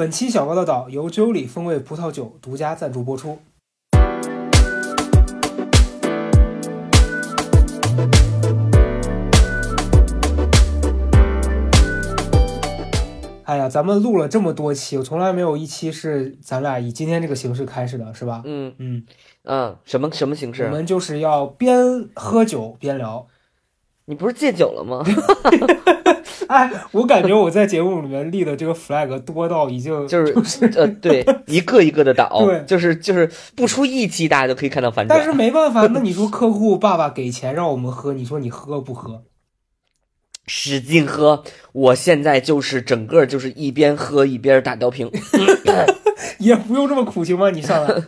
本期小高的岛由 Jolly 风味葡萄酒独家赞助播出。哎呀，咱们录了这么多期，我从来没有一期是咱俩以今天这个形式开始的，是吧？嗯嗯，嗯，什么什么形式？我们就是要边喝酒边聊。你不是戒酒了吗？哎，我感觉我在节目里面立的这个 flag 多到已经就是呃，对，一个一个的倒，对就是就是不出一期，大家就可以看到反转。但是没办法，那你说客户爸爸给钱让我们喝，你说你喝不喝？使劲喝！我现在就是整个就是一边喝一边打吊瓶，也不用这么苦情吗？你上来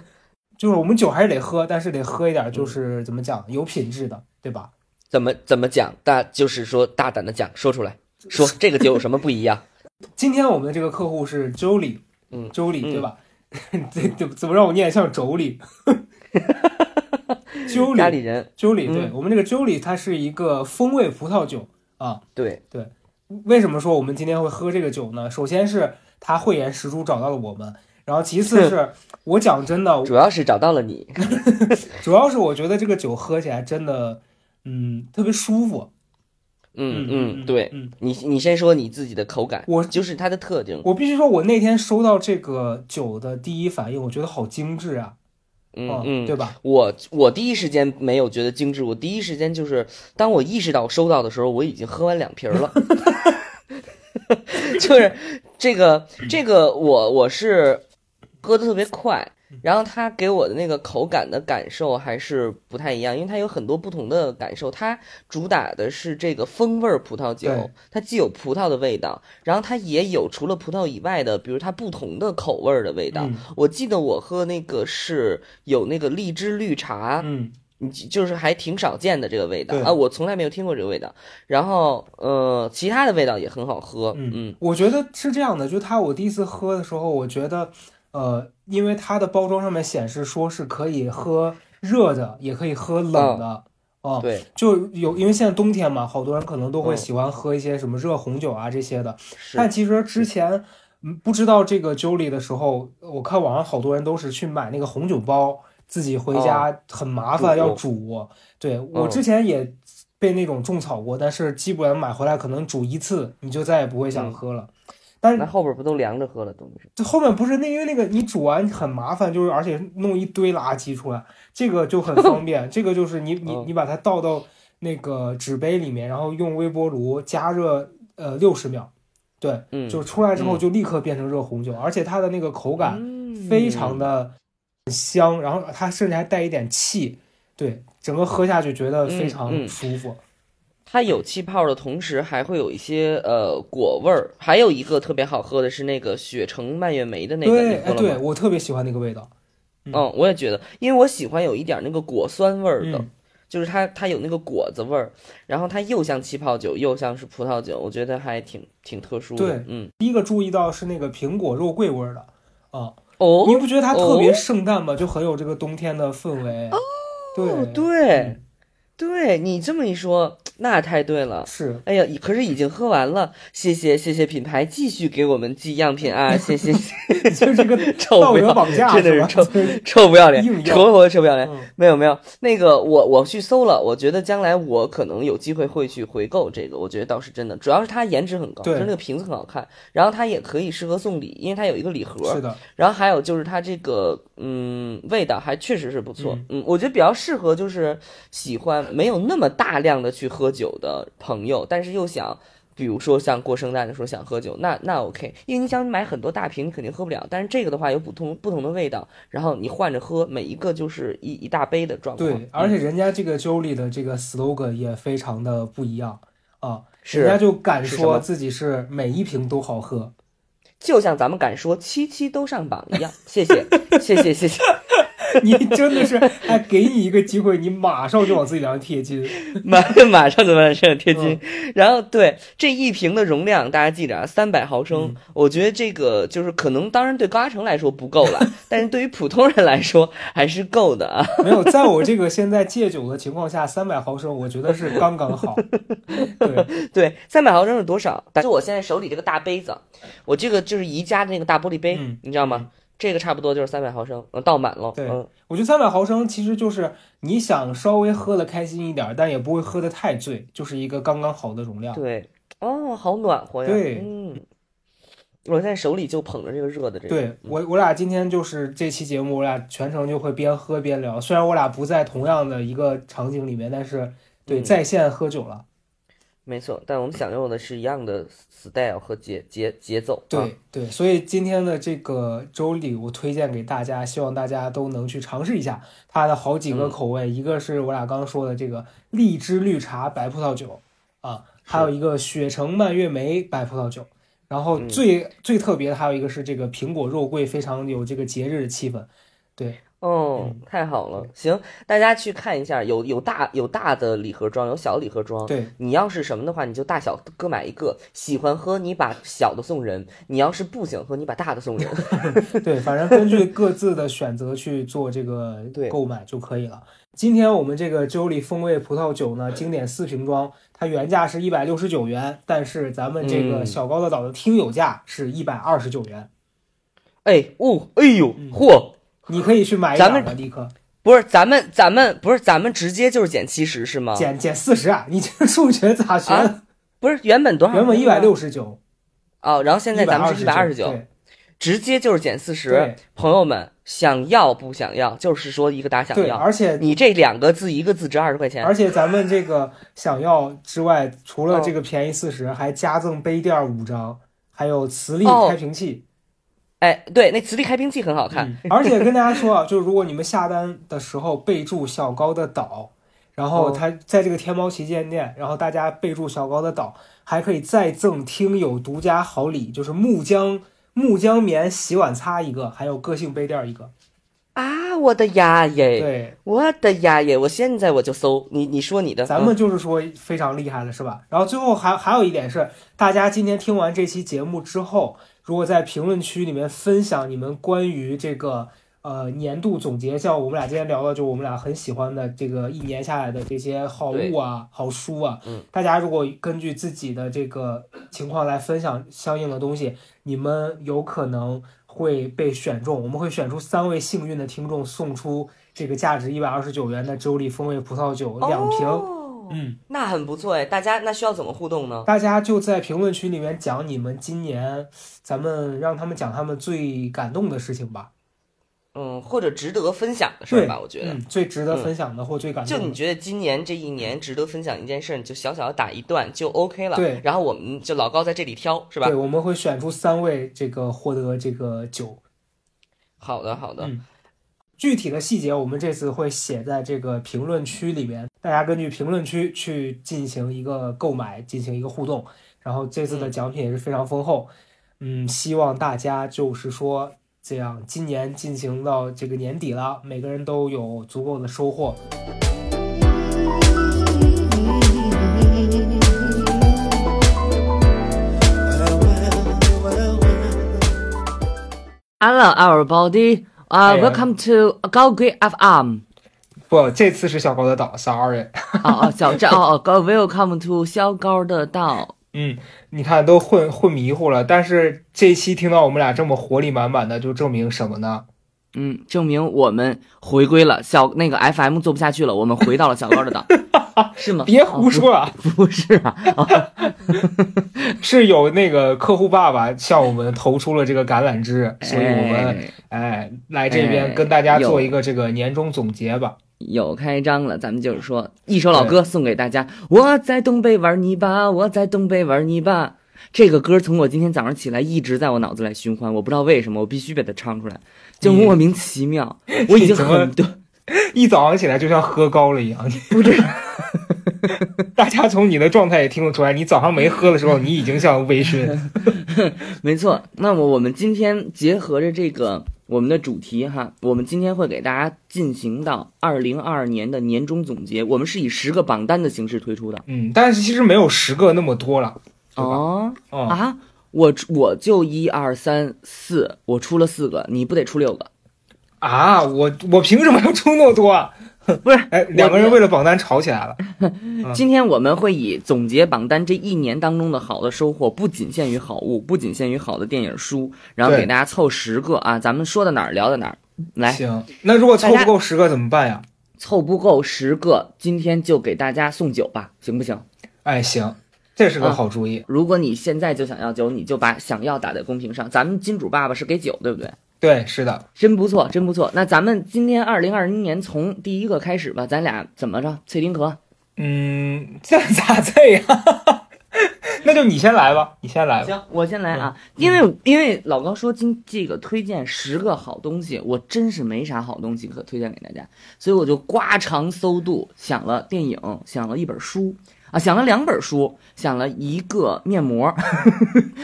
就是我们酒还是得喝，但是得喝一点，就是怎么讲有品质的，对吧？怎么怎么讲？大就是说大胆的讲，说出来，说这个酒有什么不一样？今天我们的这个客户是 Jolie，嗯，Jolie 嗯对吧？这怎怎么让我念像妯娌？Jolie 家里人 Jolie，嗯对我们这个 Jolie 它是一个风味葡萄酒啊。对，为什么说我们今天会喝这个酒呢？首先是他慧眼识珠找到了我们，然后其次是我讲真的，主要是找到了你，主要是我觉得这个酒喝起来真的，嗯，特别舒服。嗯嗯嗯，对嗯，你你先说你自己的口感，我就是它的特征，我必须说，我那天收到这个酒的第一反应，我觉得好精致啊，嗯嗯，对吧？我我第一时间没有觉得精致，我第一时间就是当我意识到收到的时候，我已经喝完两瓶了。就是这个这个我我是喝的特别快，然后它给我的那个口感的感受还是不太一样，因为它有很多不同的感受。它主打的是这个风味儿葡萄酒，它既有葡萄的味道，然后它也有除了葡萄以外的，比如它不同的口味儿的味道。嗯我记得我喝那个是有那个荔枝绿茶，嗯，你就是还挺少见的这个味道啊，我从来没有听过这个味道。然后呃，其他的味道也很好喝，嗯嗯我觉得是这样的，就它我第一次喝的时候，我觉得，呃，因为它的包装上面显示说是可以喝热的，也可以喝冷的，哦，对，就有因为现在冬天嘛，好多人可能都会嗯喜欢喝一些什么热红酒啊这些的，是但其实之前嗯不知道这个 Jolie 的时候，我看网上好多人都是去买那个红酒包，自己回家很麻烦要煮。对我嗯之前也被那种种草过，但是基本上买回来可能煮一次，你就再也不会想嗯喝了。但是那后边不都凉着喝了东西？这后面不是那因为那个你煮完很麻烦，就是而且弄一堆垃圾出来，这个就很方便。这个就是你你嗯你把它倒到那个纸杯里面，然后用微波炉加热呃六十秒，对，嗯，就出来之后嗯就立刻变成热红酒，而且它的那个口感嗯非常的香，然后它甚至还带一点气，对，整个喝下去觉得非常舒服。它有气泡的同时，还会有一些呃果味儿。还有一个特别好喝的是那个雪橙蔓越莓的那个，对？对我特别喜欢那个味道。嗯，我也觉得，因为我喜欢有一点那个果酸味儿的，嗯就是它它有那个果子味儿，然后它又像气泡酒，又像是葡萄酒，我觉得还挺挺特殊的。对嗯，第一个注意到是那个苹果肉桂味儿的啊，哦，你不觉得它特别哦圣诞吗？就很有这个冬天的氛围。哦对哦，对，对你这么一说，那太对了。是哎呀，可是已经喝完了，谢谢谢谢品牌继续给我们寄样品啊，谢谢，就是这个 臭道不要德绑架，吧？真的是臭臭不要脸臭活臭不要脸。嗯没有没有，那个我我去搜了，我觉得将来我可能有机会会去回购这个，我觉得倒是真的，主要是它颜值很高，对就是那个瓶子很好看，然后它也可以适合送礼，因为它有一个礼盒，是的，然后还有就是它这个嗯味道还确实是不错，嗯我觉得比较适合就是喜欢没有那么大量的去喝酒的朋友，但是又想。比如说像过圣诞的时候想喝酒，那那 OK，因为你想买很多大瓶，你肯定喝不了。但是这个的话有不同不同的味道，然后你换着喝，每一个就是一一大杯的状况。对，而且人家这个 Jolie 的这个 slogan 也非常的不一样啊，是人家就敢说自己是每一瓶都好喝。就像咱们敢说七七都上榜一样。谢谢，谢谢，谢谢。你真的是还给你一个机会，你马上就往自己脸上贴金，马 马上就往身上贴金。然后对这一瓶的容量，大家记着啊，三百毫升。我觉得这个就是可能，当然对高嘉诚来说不够了，但是对于普通人来说还是够的啊。没有，在我这个现在戒酒的情况下，三百毫升我觉得是刚刚好。对对，三百毫升是多少？就我现在手里这个大杯子，我这个就是宜家的那个大玻璃杯，你知道吗？这个差不多就是三百毫升，倒满了。对，我觉得三百毫升其实就是你想稍微喝的开心一点，但也不会喝的太醉，就是一个刚刚好的容量。对，哦，好暖和呀。对，嗯，我现在手里就捧着这个热的这个。对我，我俩今天就是这期节目，我俩全程就会边喝边聊。虽然我俩不在同样的一个场景里面，但是对在线喝酒了。没错，但我们享用的是一样的 style 和节节节奏。对对，所以今天的这个周礼我推荐给大家，希望大家都能去尝试一下它的好几个口味。一个是我俩刚刚说的这个荔枝绿茶白葡萄酒啊，还有一个雪城蔓越莓白葡萄酒。然后最最特别的还有一个是这个苹果肉桂，非常有这个节日的气氛。对。哦，太好了，行，大家去看一下，有有大有大的礼盒装，有小礼盒装。对，你要是什么的话，你就大小各买一个。喜欢喝，你把小的送人；你要是不想喝，你把大的送人。对，反正根据各自的选择去做这个 购买就可以了。今天我们这个周里风味葡萄酒呢，经典四瓶装，它原价是一百六十九元，但是咱们这个小高的岛的听友价是一百二十九元。哎，哦，哎呦，嚯！你可以去买一咱的立刻不是咱们咱们不是咱们直接就是减七十是吗？减减四十啊！你这数学咋学？不是原本多少？原本一百六十九哦，然后现在咱们是一百二十九，直接就是减四十。朋友们想要不想要？就是说一个打想要，而且你这两个字一个字值二十块钱。而且咱们这个想要之外，除了这个便宜四十，还加赠杯垫五张，还有磁力开瓶器。哎，对，那磁力开瓶器很好看。而且跟大家说啊，就是如果你们下单的时候备注小高的岛，然后他在这个天猫旗舰店，然后大家备注小高的岛，还可以再赠听友独家好礼，就是木浆木浆棉洗碗擦一个，还有个性杯垫一个。啊，我的呀耶！对，我的呀耶！我现在我就搜你，你说你的，咱们就是说非常厉害了，是吧？然后最后还还有一点是，大家今天听完这期节目之后。如果在评论区里面分享你们关于这个呃年度总结，像我们俩今天聊的，就我们俩很喜欢的这个一年下来的这些好物啊、好书啊，嗯，大家如果根据自己的这个情况来分享相应的东西，你们有可能会被选中，我们会选出三位幸运的听众，送出这个价值一百二十九元的周丽风味葡萄酒两瓶。嗯，那很不错哎，大家那需要怎么互动呢？大家就在评论区里面讲你们今年，咱们让他们讲他们最感动的事情吧。嗯，或者值得分享的事儿吧，我觉得最值得分享的或最感动。就你觉得今年这一年值得分享一件事，你就小小的打一段就 OK 了。对，然后我们就老高在这里挑，是吧？对，我们会选出三位这个获得这个酒。好的，好的。具体的细节我们这次会写在这个评论区里面，大家根据评论区去进行一个购买，进行一个互动。然后这次的奖品也是非常丰厚，嗯，希望大家就是说这样，今年进行到这个年底了，每个人都有足够的收获。Hello, everybody. 啊，Welcome to 高贵 FM。不，这次是小高的岛，Sorry。哦哦，小赵哦哦，Welcome to 小高的岛。嗯，你看都混混迷糊了，但是这期听到我们俩这么活力满满的，就证明什么呢？嗯，证明我们回归了小那个 FM 做不下去了，我们回到了小高的岛，是吗？别胡说了，不是啊，是有那个客户爸爸向我们投出了这个橄榄枝，所以我们哎来这边跟大家做一个这个年终总结吧。有开张了，咱们就是说一首老歌送给大家。我在东北玩泥巴，我在东北玩泥巴。这个歌从我今天早上起来一直在我脑子里循环，我不知道为什么，我必须把它唱出来，就莫名其妙。我已经很多，一早上起来就像喝高了一样。不是，大家从你的状态也听得出来，你早上没喝的时候，你已经像微醺。没错，那么我们今天结合着这个我们的主题哈，我们今天会给大家进行到二零二二年的年终总结。我们是以十个榜单的形式推出的。嗯，但是其实没有十个那么多了。哦嗯啊，我我就一二三四，我出了四个，你不得出六个？啊，我我凭什么要出那么多啊？不是，哎，两个人为了榜单吵起来了。今天我们会以总结榜单这一年当中的好的收获，不仅限于好物，不仅限于好的电影书，然后给大家凑十个啊，咱们说到哪儿聊到哪儿。来，行，那如果凑不够十个怎么办呀？凑不够十个，今天就给大家送酒吧，行不行？哎，行，这是个啊好主意。如果你现在就想要酒，你就把想要打在公屏上。咱们金主爸爸是给酒，对不对？对，是的，真不错，真不错。那咱们今天二零二零年从第一个开始吧，咱俩怎么着？脆丁壳，嗯，这咋这样？那就你先来吧，你先来吧。行，我先来啊，因为因为老高说今这个推荐十个好东西，我真是没啥好东西可推荐给大家，所以我就刮肠搜肚，想了电影，想了一本书啊，想了两本书，想了一个面膜，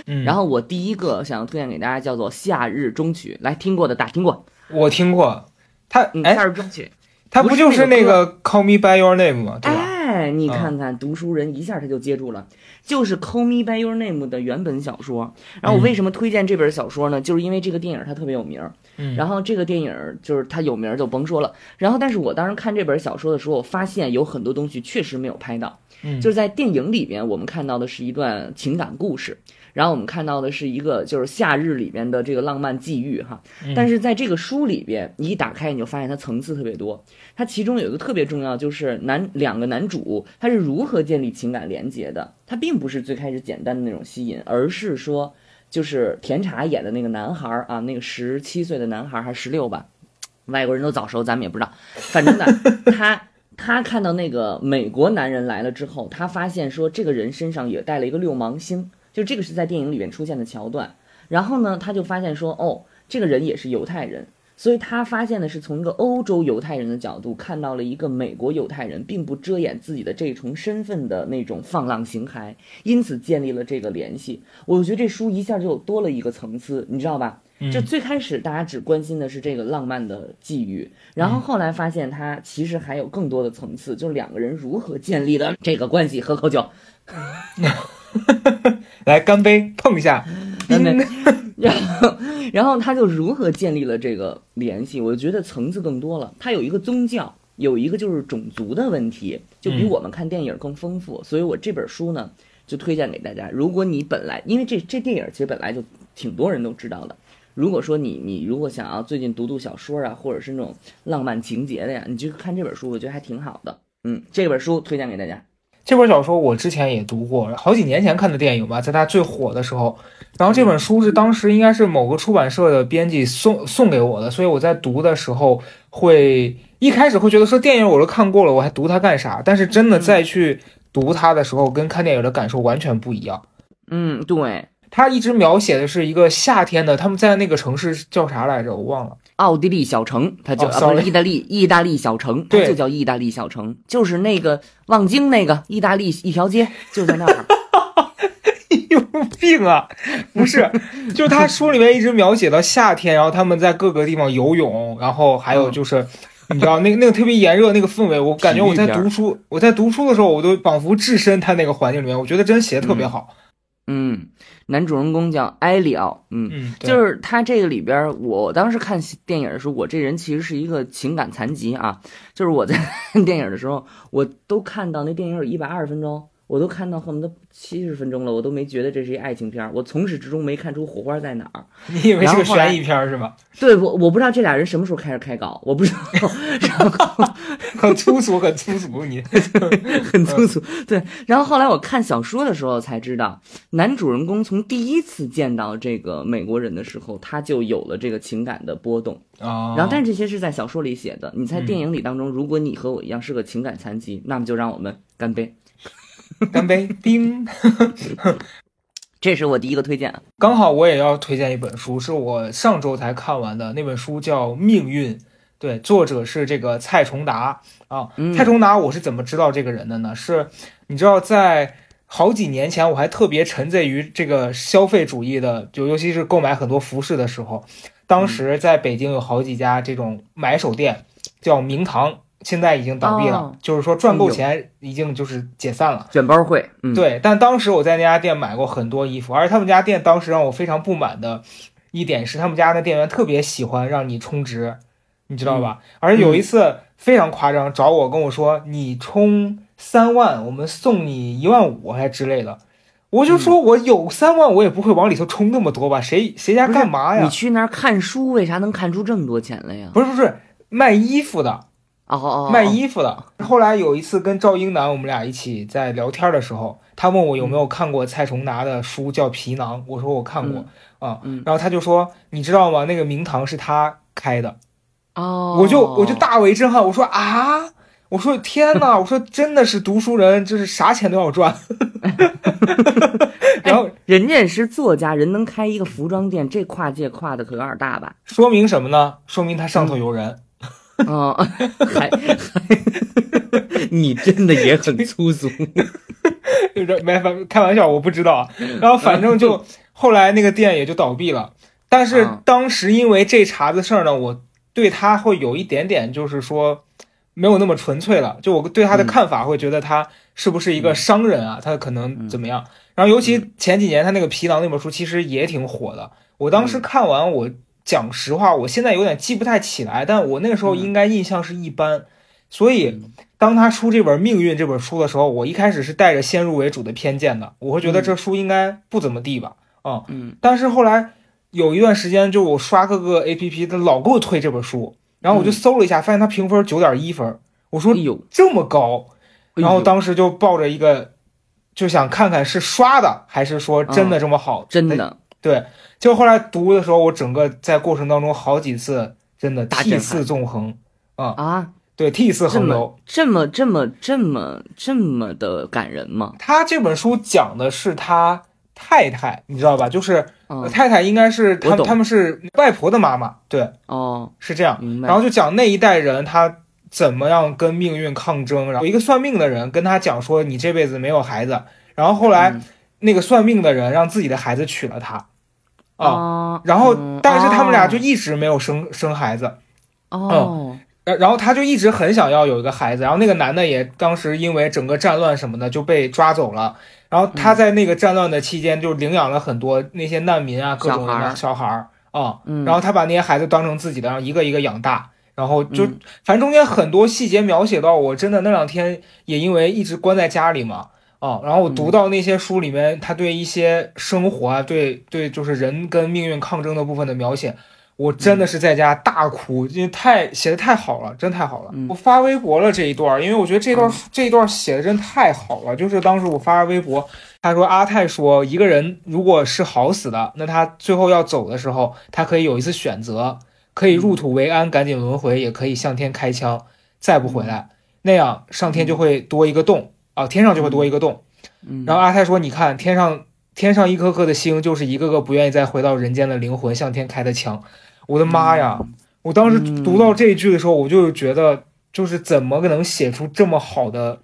嗯，然后我第一个想要推荐给大家叫做《夏日中曲》，来听过的打听过，我听过，他夏日中曲》。他不就是那个个 Call Me by Your Name 吗？对吧？哎，你看看读书人一下他就接住了，就是《Call Me by Your Name》的原本小说。然后我为什么推荐这本小说呢？就是因为这个电影它特别有名然后这个电影就是它有名儿就甭说了。然后但是我当时看这本小说的时候，我发现有很多东西确实没有拍到。嗯就是在电影里边，我们看到的是一段情感故事，然后我们看到的是一个就是夏日里边的这个浪漫际遇哈。嗯但是在这个书里边，你一打开你就发现它层次特别多。它其中有一个特别重要，就是男两个男主他是如何建立情感连接的。他并不是最开始简单的那种吸引，而是说就是甜茶演的那个男孩儿啊，那个十七岁的男孩儿还是十六吧，外国人都早熟，咱们也不知道。反正呢，他他看到那个美国男人来了之后，他发现说这个人身上也带了一个六芒星，就这个是在电影里面出现的桥段。然后呢，他就发现说，哦，这个人也是犹太人，所以他发现的是从一个欧洲犹太人的角度看到了一个美国犹太人并不遮掩自己的这重身份的那种放浪形骸，因此建立了这个联系。我觉得这书一下就多了一个层次，你知道吧？就最开始大家只关心的是这个浪漫的际遇，然后后来发现它其实还有更多的层次，就是两个人如何建立的这个关系。喝口酒，来干杯，碰一下。然后，然后他就如何建立了这个联系？我觉得层次更多了。他有一个宗教，有一个就是种族的问题，就比嗯我们看电影更丰富。所以我这本书呢，就推荐给大家。如果你本来因为这这电影其实本来就挺多人都知道的。如果说你你如果想要最近读读小说啊，或者是那种浪漫情节的呀，你就看这本书，我觉得还挺好的。嗯，这本书推荐给大家。这本小说我之前也读过，好几年前看的电影吧，在它最火的时候。然后这本书是当时应该是某个出版社的编辑送送给我的，所以我在读的时候会一开始会觉得说电影我都看过了，我还读它干啥？但是真的再去读它的时候，跟看电影的感受完全不一样。嗯，对，它一直描写的是一个夏天的，他们在那个城市叫啥来着？我忘了。奥地利小城，它就、哦啊不是意大利意大利小城，它对就叫意大利小城，就是那个望京那个意大利一条街，就在那儿。有病啊！不是，就是他书里面一直描写到夏天，然后他们在各个地方游泳，然后还有就是，你知道那个那个特别炎热那个氛围，我感觉我在读书，我在读书的时候，我都仿佛置身他那个环境里面，我觉得真写的特别好。嗯，男主人公叫埃里奥，嗯。嗯，就是他这个里边儿，我当时看电影的时候，我这人其实是一个情感残疾啊。就是我在看 电影的时候，我都看到那电影有一百二十分钟，我都看到恨不得七十分钟了，我都没觉得这是一爱情片儿，我从始至终没看出火花在哪儿。你以为是个悬疑片儿是吧？对我，我不知道这俩人什么时候开始开搞，我不知道。然 后很粗俗，很粗俗，你很粗俗。对，然后后来我看小说的时候才知道，男主人公从第一次见到这个美国人的时候，他就有了这个情感的波动。啊。然后，但是这些是在小说里写的。你在电影里当中，如果你和我一样是个情感残疾，那么就让我们干杯。干杯，冰。这是我第一个推荐啊。刚好我也要推荐一本书，是我上周才看完的那本书，叫《命运》。对，作者是这个蔡崇达啊。嗯蔡崇达，我是怎么知道这个人的呢？是你知道在好几年前我还特别沉醉于这个消费主义的，就尤其是购买很多服饰的时候，当时在北京有好几家这种买手店，叫明堂，现在已经倒闭了，哦就是说赚够钱已经就是解散了。卷包会，嗯，对，但当时我在那家店买过很多衣服，而且他们家店当时让我非常不满的一点是，他们家的店员特别喜欢让你充值，你知道吧？而且有一次非常夸张，找我跟我说，你充三万，我们送你一万五还之类的。我就说，我有三万，我也不会往里头充那么多吧？谁谁家干嘛呀你？去那儿看书，为啥能看出这么多钱来呀？不是不是卖衣服的，哦卖衣服的。后来有一次跟赵英男，我们俩一起在聊天的时候，他问我有没有看过蔡崇达的书，叫《皮囊》。我说我看过啊，嗯然后他就说，你知道吗？那个名堂是他开的，哦，我就我就大为震撼。我说啊，我说天哪，我说真的是读书人，就是啥钱都要赚。然后人家也是作家，人能开一个服装店，这跨界跨的可有点大吧？说明什么呢？说明他上头有人。嗯，还还，你真的也很粗俗。就是没反开玩笑，我不知道啊。然后反正就后来那个店也就倒闭了。但是嗯当时因为这茬子事儿呢，我对他会有一点点就是说没有那么纯粹了。就我对他的看法会觉得他是不是一个商人啊？他可能怎么样？然后尤其前几年他那个《皮囊》那本书其实也挺火的。我当时看完，我讲实话，我现在有点记不太起来，但我那个时候应该印象是一般。所以当他出这本《命运》这本书的时候，我一开始是带着先入为主的偏见的，我会觉得这书应该不怎么地吧，啊、嗯，但是后来有一段时间，就我刷各个 A P P，他老给我推这本书，然后我就搜了一下，发现他评分九点一分，我说有，这么高，哎然后当时就抱着一个就想看看是刷的还是说真的这么好，真的，对，就后来读的时候，我整个在过程当中好几次真的涕泗纵横啊，啊，对，涕泗横流。这么这么这么这么的感人吗？他这本书讲的是他太太，你知道吧？就是、嗯，太太应该是他他们是外婆的妈妈，对，哦，是这样。然后就讲那一代人他怎么样跟命运抗争。然后一个算命的人跟他讲说，你这辈子没有孩子。然后后来、嗯那个算命的人让自己的孩子娶了她，啊、哦，然后嗯但是他们俩哦就一直没有生生孩子。哦，然然后他就一直很想要有一个孩子，然后那个男的也当时因为整个战乱什么的就被抓走了，然后他在那个战乱的期间就领养了很多那些难民啊，各种小孩儿。的小孩儿。啊，嗯。然后他把那些孩子当成自己的，然后一个一个养大，然后就嗯。反正中间很多细节描写到我真的那两天也因为一直关在家里嘛。啊，然后我嗯读到那些书里面，他对一些生活啊，对对，就是人跟命运抗争的部分的描写，我真的是在家大哭，因为太写的太好了，真太好了。嗯。我发微博了这一段，因为我觉得这段、这一段写的真太好了。就是当时我发微博，他说阿泰说，一个人如果是好死的，那他最后要走的时候，他可以有一次选择，可以入土为安，赶紧轮回，也可以向天开枪，再不回来，那样上天就会多一个洞啊，天上就会多一个洞。嗯，然后阿泰说：“你看，天上天上一颗颗的星，就是一个个不愿意再回到人间的灵魂向天开的枪。”我的妈呀！我当时读到这一句的时候，我就觉得，就是怎么能写出这么好的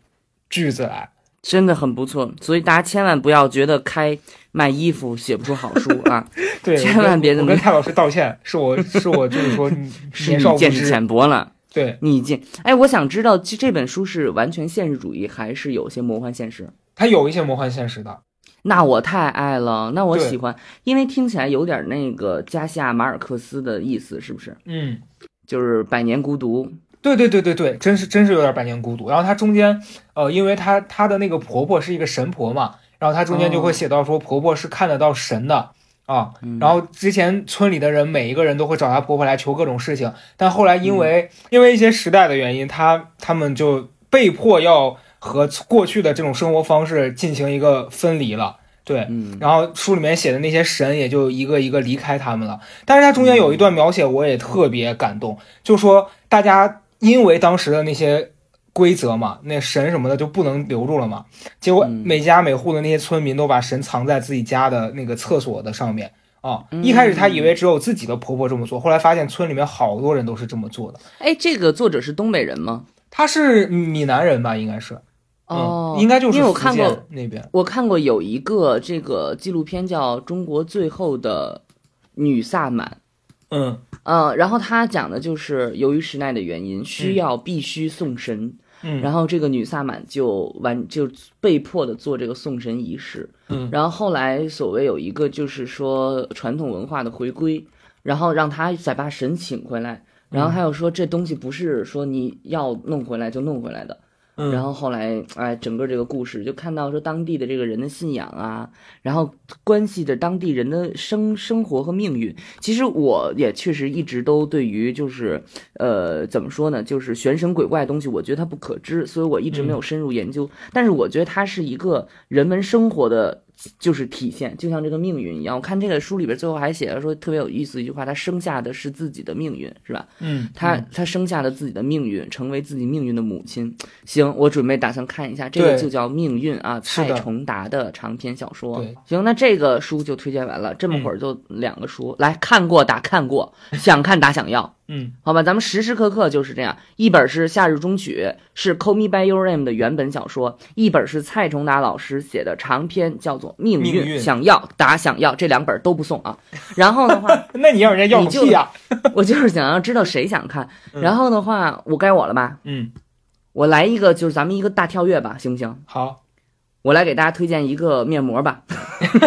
句子来？真的很不错，所以大家千万不要觉得开卖衣服写不出好书啊，对，千万别这么我跟蔡老师道歉，是我是我就是说 是年少见识知。浅薄了。对，你见，哎，我想知道其实这本书是完全现实主义，还是有些魔幻现实？它有一些魔幻现实的。那我太爱了，那我喜欢，因为听起来有点那个加西亚马尔克斯的意思，是不是？嗯，就是百年孤独。对对对对对，真是真是有点百年孤独。然后它中间，呃，因为她她的那个婆婆是一个神婆嘛，然后她中间就会写到说婆婆是看得到神的啊。然后之前村里的人每一个人都会找她婆婆来求各种事情，但后来因为、因为一些时代的原因，她他们就被迫要和过去的这种生活方式进行一个分离了。对，嗯然后书里面写的那些神也就一个一个离开他们了。但是它中间有一段描写，我也特别感动，就说大家因为当时的那些规则嘛，那神什么的就不能留住了嘛。结果嗯每家每户的那些村民都把神藏在自己家的那个厕所的上面啊。一开始他以为只有自己的婆婆这么做，后来发现村里面好多人都是这么做的。哎，这个作者是东北人吗？他是闽南人吧，应该是。哦，应该就是因为我看过那边，我看过有一个这个纪录片叫《中国最后的女萨满》。嗯嗯，然后他讲的就是由于时代的原因，需要必须送神，嗯，然后这个女萨满就完就被迫的做这个送神仪式，嗯，然后后来所谓有一个就是说传统文化的回归，然后让他再把神请回来，然后还有说这东西不是说你要弄回来就弄回来的。然后后来，哎，整个这个故事就看到说当地的这个人的信仰啊，然后关系着当地人的生生活和命运。其实我也确实一直都对于就是，呃，怎么说呢，就是玄神鬼怪的东西，我觉得它不可知，所以我一直没有深入研究。但是我觉得它是一个人文生活的。就是体现，就像这个命运一样。我看这个书里边最后还写了说特别有意思一句话：他生下的是自己的命运，是吧？嗯，他他生下了自己的命运，成为自己命运的母亲。行，我准备打算看一下这个，就叫《命运》啊，蔡崇达的长篇小说。行，那这个书就推荐完了。这么会儿就两个书，来看过打看过，想看打想要。嗯，好吧，咱们时时刻刻就是这样。一本是《夏日中曲》，是《Call Me By Your Name》的原本小说；一本是蔡崇达老师写的长篇，叫做《命运》。想要打想要，这两本都不送啊。然后的话，那你要人家要屁呀？我就是想要知道谁想看。然后的话，我该我了吧？嗯，我来一个，就是咱们一个大跳跃吧，行不行？好。我来给大家推荐一个面膜吧，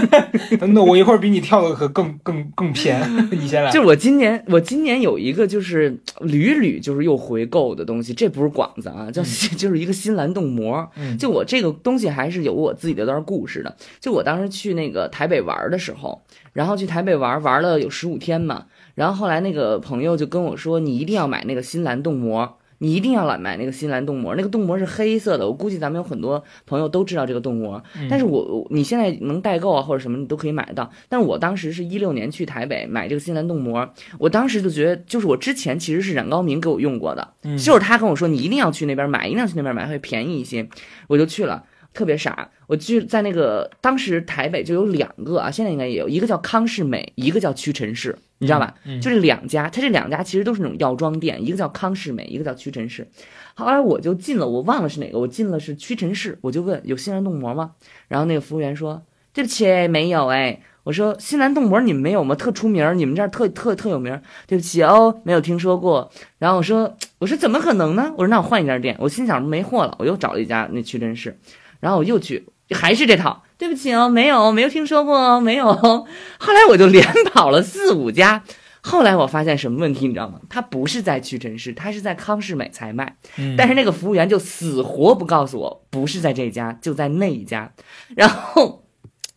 那我一会儿比你跳的可更更更偏，你先来。就我今年，我今年有一个就是屡屡就是又回购的东西，这不是广子啊，叫 就是一个新蓝冻膜。就我这个东西还是有我自己的段故事的。就我当时去那个台北玩的时候，然后去台北玩玩了有十五天嘛，然后后来那个朋友就跟我说，你一定要买那个新蓝冻膜。你一定要来买那个新兰冻膜，那个冻膜是黑色的。我估计咱们有很多朋友都知道这个冻膜，但是我你现在能代购啊或者什么你都可以买到。但是我当时是一六年去台北买这个新兰冻膜，我当时就觉得，就是我之前其实是冉高明给我用过的，就是他跟我说你一定要去那边买，一定要去那边买会便宜一些，我就去了。特别傻，我就在那个当时台北就有两个啊，现在应该也有一个叫康士美，一个叫屈臣氏，你知道吧？就这两家，它这两家其实都是那种药妆店，一个叫康士美，一个叫屈臣氏。后来我就进了，我忘了是哪个，我进了是屈臣氏，我就问有新兰冻膜吗？然后那个服务员说对不起，没有哎。我说新兰冻膜你们没有吗？特出名，你们这儿特特特有名。对不起哦，没有听说过。然后我说我说怎么可能呢？我说那我换一家店。我心想没货了，我又找了一家那屈臣氏。然后我又去，还是这套。对不起哦，没有，没有听说过，没有。后来我就连跑了四五家。后来我发现什么问题，你知道吗？他不是在屈臣氏，他是在康士美才卖。但是那个服务员就死活不告诉我，不是在这家，就在那一家。然后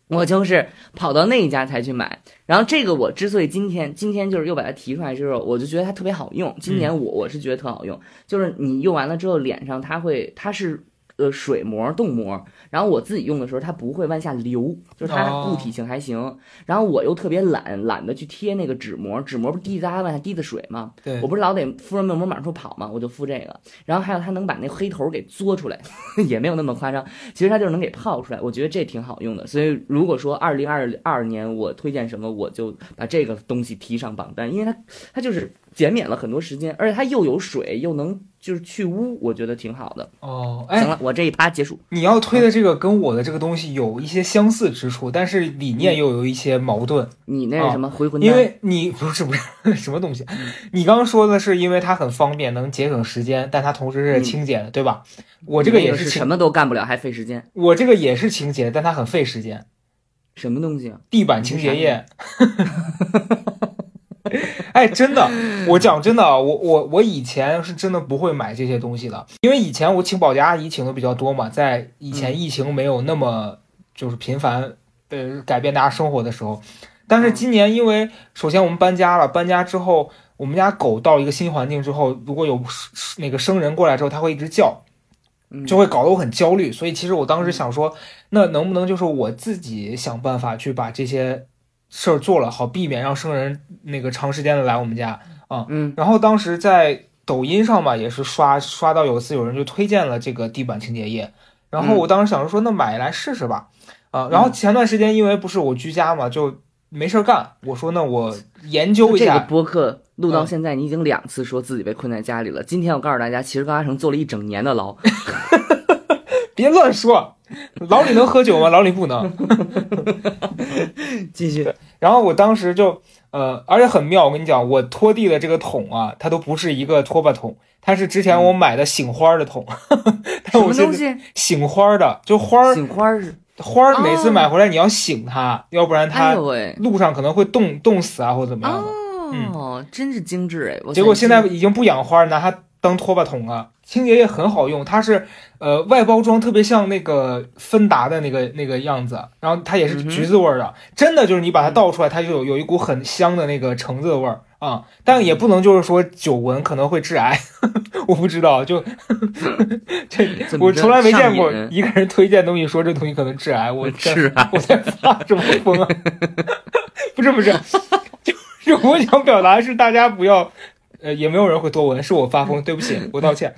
我就是跑到那一家才去买。然后这个我之所以今天今天就是又把它提出来之后，我就觉得它特别好用。今年我我是觉得特好用，就是你用完了之后，脸上它会，它是。呃，水膜、冻膜，然后我自己用的时候，它不会往下流，就是它固体性还行。然后我又特别懒，懒得去贴那个纸膜，纸膜不滴答往下滴的水吗？对，我不是老得敷着面膜往出跑吗？我就敷这个。然后还有它能把那黑头给嘬出来，也没有那么夸张。其实它就是能给泡出来，我觉得这挺好用的。所以如果说二零二二年我推荐什么，我就把这个东西提上榜单，因为它它就是减免了很多时间，而且它又有水又能。就是去污，我觉得挺好的哦。行了，我这一趴结束。你要推的这个跟我的这个东西有一些相似之处，但是理念又有一些矛盾。你那是什么回魂？因为你不是不是什么东西？你刚刚说的是因为它很方便，能节省时间，但它同时是清洁的，对吧？我这个也是什么都干不了，还费时间。我这个也是清洁，但它很费时间。什么东西啊？地板清洁液。哎，真的，我讲真的，我我我以前是真的不会买这些东西的，因为以前我请保洁阿姨请的比较多嘛，在以前疫情没有那么就是频繁，呃，改变大家生活的时候。但是今年，因为首先我们搬家了，搬家之后，我们家狗到一个新环境之后，如果有那个生人过来之后，它会一直叫，就会搞得我很焦虑。所以其实我当时想说，那能不能就是我自己想办法去把这些。事儿做了，好避免让生人那个长时间的来我们家啊。嗯，然后当时在抖音上吧，也是刷刷到有一次有人就推荐了这个地板清洁液，然后我当时想着说那买来试试吧，啊，然后前段时间因为不是我居家嘛，就没事儿干，我说那我研究一下。这个播客录到现在，你已经两次说自己被困在家里了。今天我告诉大家，其实高嘉诚坐了一整年的牢。别乱说，老李能喝酒吗？老李不能。继续。然后我当时就呃，而且很妙，我跟你讲，我拖地的这个桶啊，它都不是一个拖把桶，它是之前我买的醒花的桶。什么东西？醒花的，就花儿。醒花是花儿，每次买回来你要醒它，要不然它路上可能会冻冻死啊，或者怎么样的。哦，真是精致哎！结果现在已经不养花，拿它当拖把桶了。清洁液很好用，它是呃外包装特别像那个芬达的那个那个样子，然后它也是橘子味儿的，真的就是你把它倒出来，它就有有一股很香的那个橙子的味儿啊，但也不能就是说久闻可能会致癌，我不知道，就 这我从来没见过一个人推荐东西说这东西可能致癌，我 致癌，我在发什么疯啊？不是不是，就是我想表达是大家不要。呃，也没有人会多闻，是我发疯，对不起，我道歉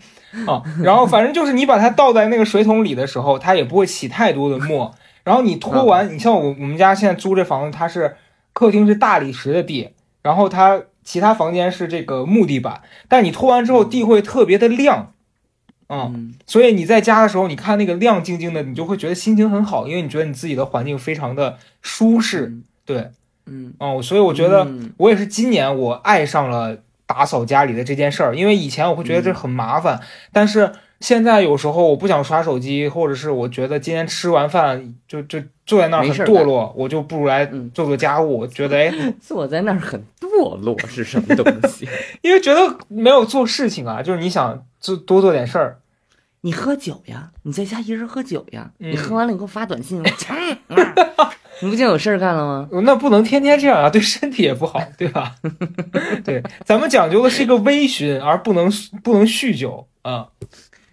啊。然后反正就是你把它倒在那个水桶里的时候，它也不会起太多的沫。然后你拖完，你像我我们家现在租这房子，它是客厅是大理石的地，然后它其他房间是这个木地板，但你拖完之后地会特别的亮，嗯，所以你在家的时候，你看那个亮晶晶的，你就会觉得心情很好，因为你觉得你自己的环境非常的舒适，对，嗯，哦，所以我觉得我也是今年我爱上了。打扫家里的这件事儿，因为以前我会觉得这很麻烦，但是现在有时候我不想刷手机，或者是我觉得今天吃完饭就就坐在那儿很堕落，我就不如来做做家务。我觉得哎，坐在那儿很堕落是什么东西？因为觉得没有做事情啊，就是你想做多做点事儿。你喝酒呀？你在家一人喝酒呀？你喝完了你给我发短信。你不就有事儿干了吗？那不能天天这样啊，对身体也不好，对吧？对，咱们讲究的是一个微醺，而不能不能酗酒啊。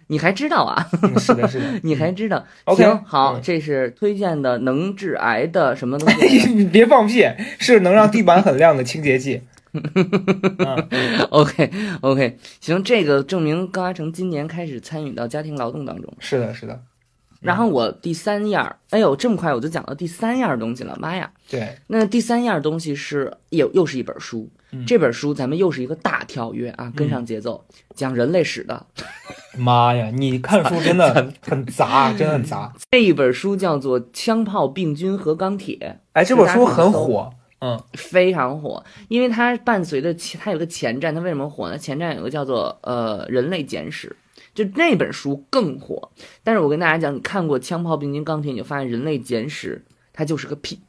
你还知道啊？是的，是的，你还知道。行，好，这是推荐的能致癌的什么东西？你别放屁，是能让地板很亮的清洁剂。OK，OK，行，这个证明高阿成今年开始参与到家庭劳动当中。是的，是的。然后我第三样，哎呦，这么快我就讲到第三样东西了，妈呀！对，那第三样东西是又又是一本书，这本书咱们又是一个大跳跃啊，跟上节奏，讲人类史的。妈呀，你看书真的很 很杂，真的很杂。这一本书叫做《枪炮、病菌和钢铁》，哎，这本书很火，嗯，非常火，因为它伴随着它有个前站，它为什么火呢？前站有个叫做呃《人类简史》。就那本书更火，但是我跟大家讲，你看过《枪炮、病菌、钢铁》，你就发现《人类简史》它就是个屁，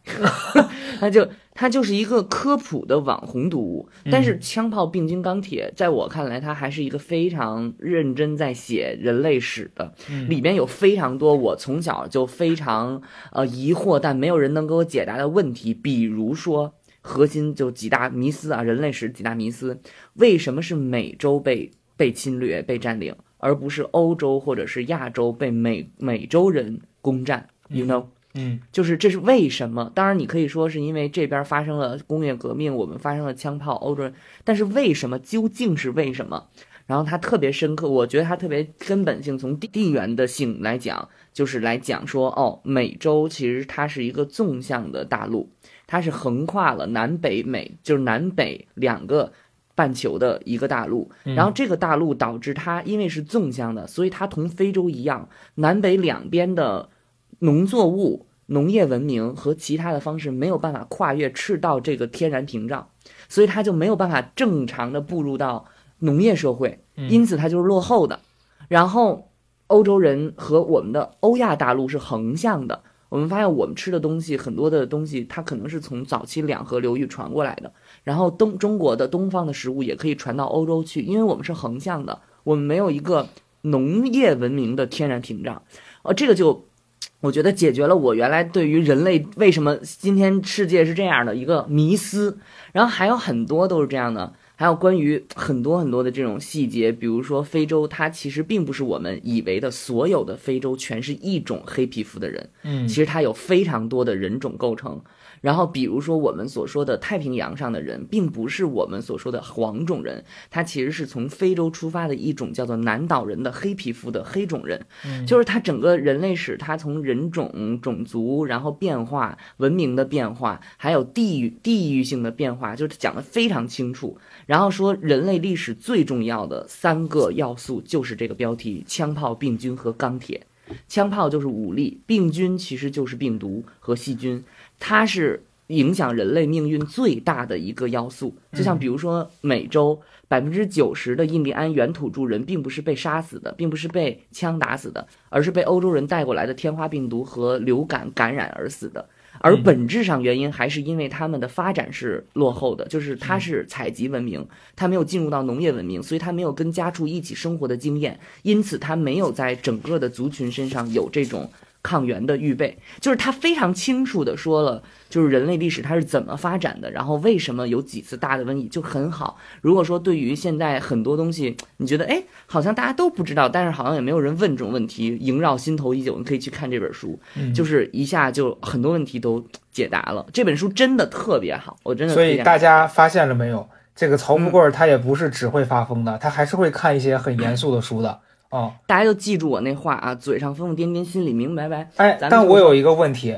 它就它就是一个科普的网红读物。但是《枪炮、病菌、钢铁》在我看来，它还是一个非常认真在写人类史的，里面有非常多我从小就非常呃疑惑，但没有人能给我解答的问题。比如说，核心就几大迷思啊，人类史几大迷思：为什么是美洲被被侵略、被占领？而不是欧洲或者是亚洲被美美洲人攻占，you know，嗯，就是这是为什么？当然，你可以说是因为这边发生了工业革命，我们发生了枪炮，欧洲人。但是为什么？究竟是为什么？然后他特别深刻，我觉得他特别根本性，从地缘的性来讲，就是来讲说，哦，美洲其实它是一个纵向的大陆，它是横跨了南北美，就是南北两个。半球的一个大陆，然后这个大陆导致它因为是纵向的，所以它同非洲一样，南北两边的农作物、农业文明和其他的方式没有办法跨越赤道这个天然屏障，所以它就没有办法正常的步入到农业社会，因此它就是落后的。然后欧洲人和我们的欧亚大陆是横向的。我们发现，我们吃的东西很多的东西，它可能是从早期两河流域传过来的。然后东中国的东方的食物也可以传到欧洲去，因为我们是横向的，我们没有一个农业文明的天然屏障。呃，这个就我觉得解决了我原来对于人类为什么今天世界是这样的一个迷思。然后还有很多都是这样的。还有关于很多很多的这种细节，比如说非洲，它其实并不是我们以为的所有的非洲全是一种黑皮肤的人，嗯，其实它有非常多的人种构成。然后，比如说我们所说的太平洋上的人，并不是我们所说的黄种人，他其实是从非洲出发的一种叫做南岛人的黑皮肤的黑种人。就是他整个人类史，他从人种、种族，然后变化、文明的变化，还有地域地域性的变化，就是讲的非常清楚。然后说人类历史最重要的三个要素就是这个标题：枪炮、病菌和钢铁。枪炮就是武力，病菌其实就是病毒和细菌，它是影响人类命运最大的一个要素。就像比如说美洲百分之九十的印第安原土著人，并不是被杀死的，并不是被枪打死的，而是被欧洲人带过来的天花病毒和流感感染而死的。而本质上原因还是因为他们的发展是落后的，就是它是采集文明，它没有进入到农业文明，所以它没有跟家畜一起生活的经验，因此它没有在整个的族群身上有这种。抗原的预备，就是他非常清楚的说了，就是人类历史它是怎么发展的，然后为什么有几次大的瘟疫就很好。如果说对于现在很多东西，你觉得哎，好像大家都不知道，但是好像也没有人问这种问题，萦绕心头已久。你可以去看这本书，就是一下就很多问题都解答了。这本书真的特别好，我真的。所以大家发现了没有？这个曹富贵他也不是只会发疯的，他还是会看一些很严肃的书的。哦，大家就记住我那话啊，嘴上疯疯癫癫，心里明白白。哎，但我有一个问题，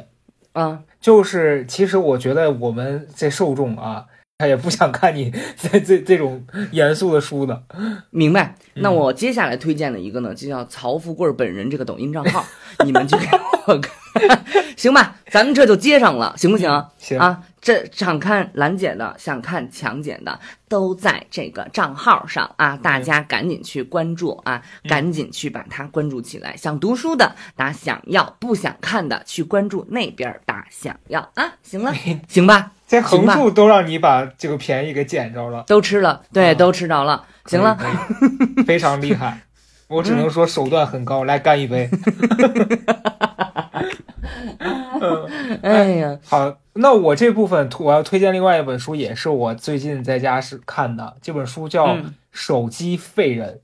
啊，就是其实我觉得我们这受众啊，他也不想看你 这这这种严肃的书的。明白？那我接下来推荐的一个呢，就叫曹富贵本人这个抖音账号，你们就给我看，行吧？咱们这就接上了，行不行？行啊。这想看兰姐的，想看强姐的，都在这个账号上啊！大家赶紧去关注啊，赶紧去把它关注起来。想读书的打想要，不想看的去关注那边打想要啊！行了，行吧，这横竖都让你把这个便宜给捡着了，都吃了，对，都吃着了。行了，非常厉害，我只能说手段很高，来干一杯。哎呀，好，那我这部分我要推荐另外一本书，也是我最近在家是看的。这本书叫《手机废人》，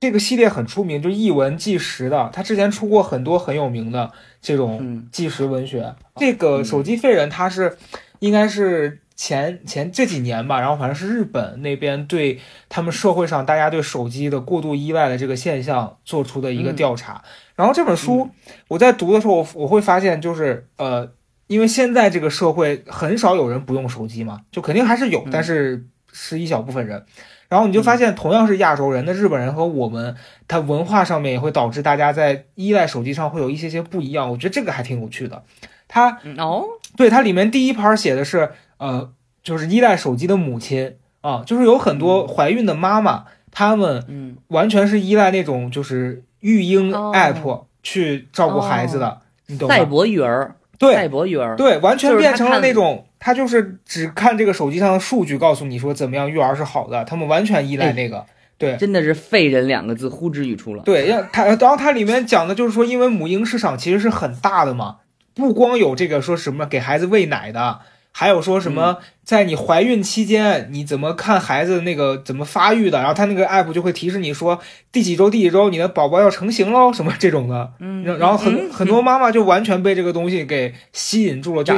这个系列很出名，就译文纪实的。他之前出过很多很有名的这种纪实文学。这个《手机废人》，他是应该是前前这几年吧，然后反正是日本那边对他们社会上大家对手机的过度依赖的这个现象做出的一个调查。然后这本书我在读的时候，我我会发现，就是呃，因为现在这个社会很少有人不用手机嘛，就肯定还是有，但是是一小部分人。然后你就发现，同样是亚洲人，那日本人和我们，他文化上面也会导致大家在依赖手机上会有一些些不一样。我觉得这个还挺有趣的。他哦，对，它里面第一盘写的是呃，就是依赖手机的母亲啊，就是有很多怀孕的妈妈，她们嗯，完全是依赖那种就是。育婴 app 去照顾孩子的，你懂吗？赛博育儿，对，赛博育儿，对，完全变成了那种，他就是只看这个手机上的数据，告诉你说怎么样育儿是好的，他们完全依赖那个，对，真的是“废人”两个字呼之欲出了。对，要他，然后它里面讲的就是说，因为母婴市场其实是很大的嘛，不光有这个说什么给孩子喂奶的。还有说什么，在你怀孕期间，你怎么看孩子那个怎么发育的？然后他那个 app 就会提示你说第几周第几周你的宝宝要成型喽，什么这种的。嗯，然后很很多妈妈就完全被这个东西给吸引住了，就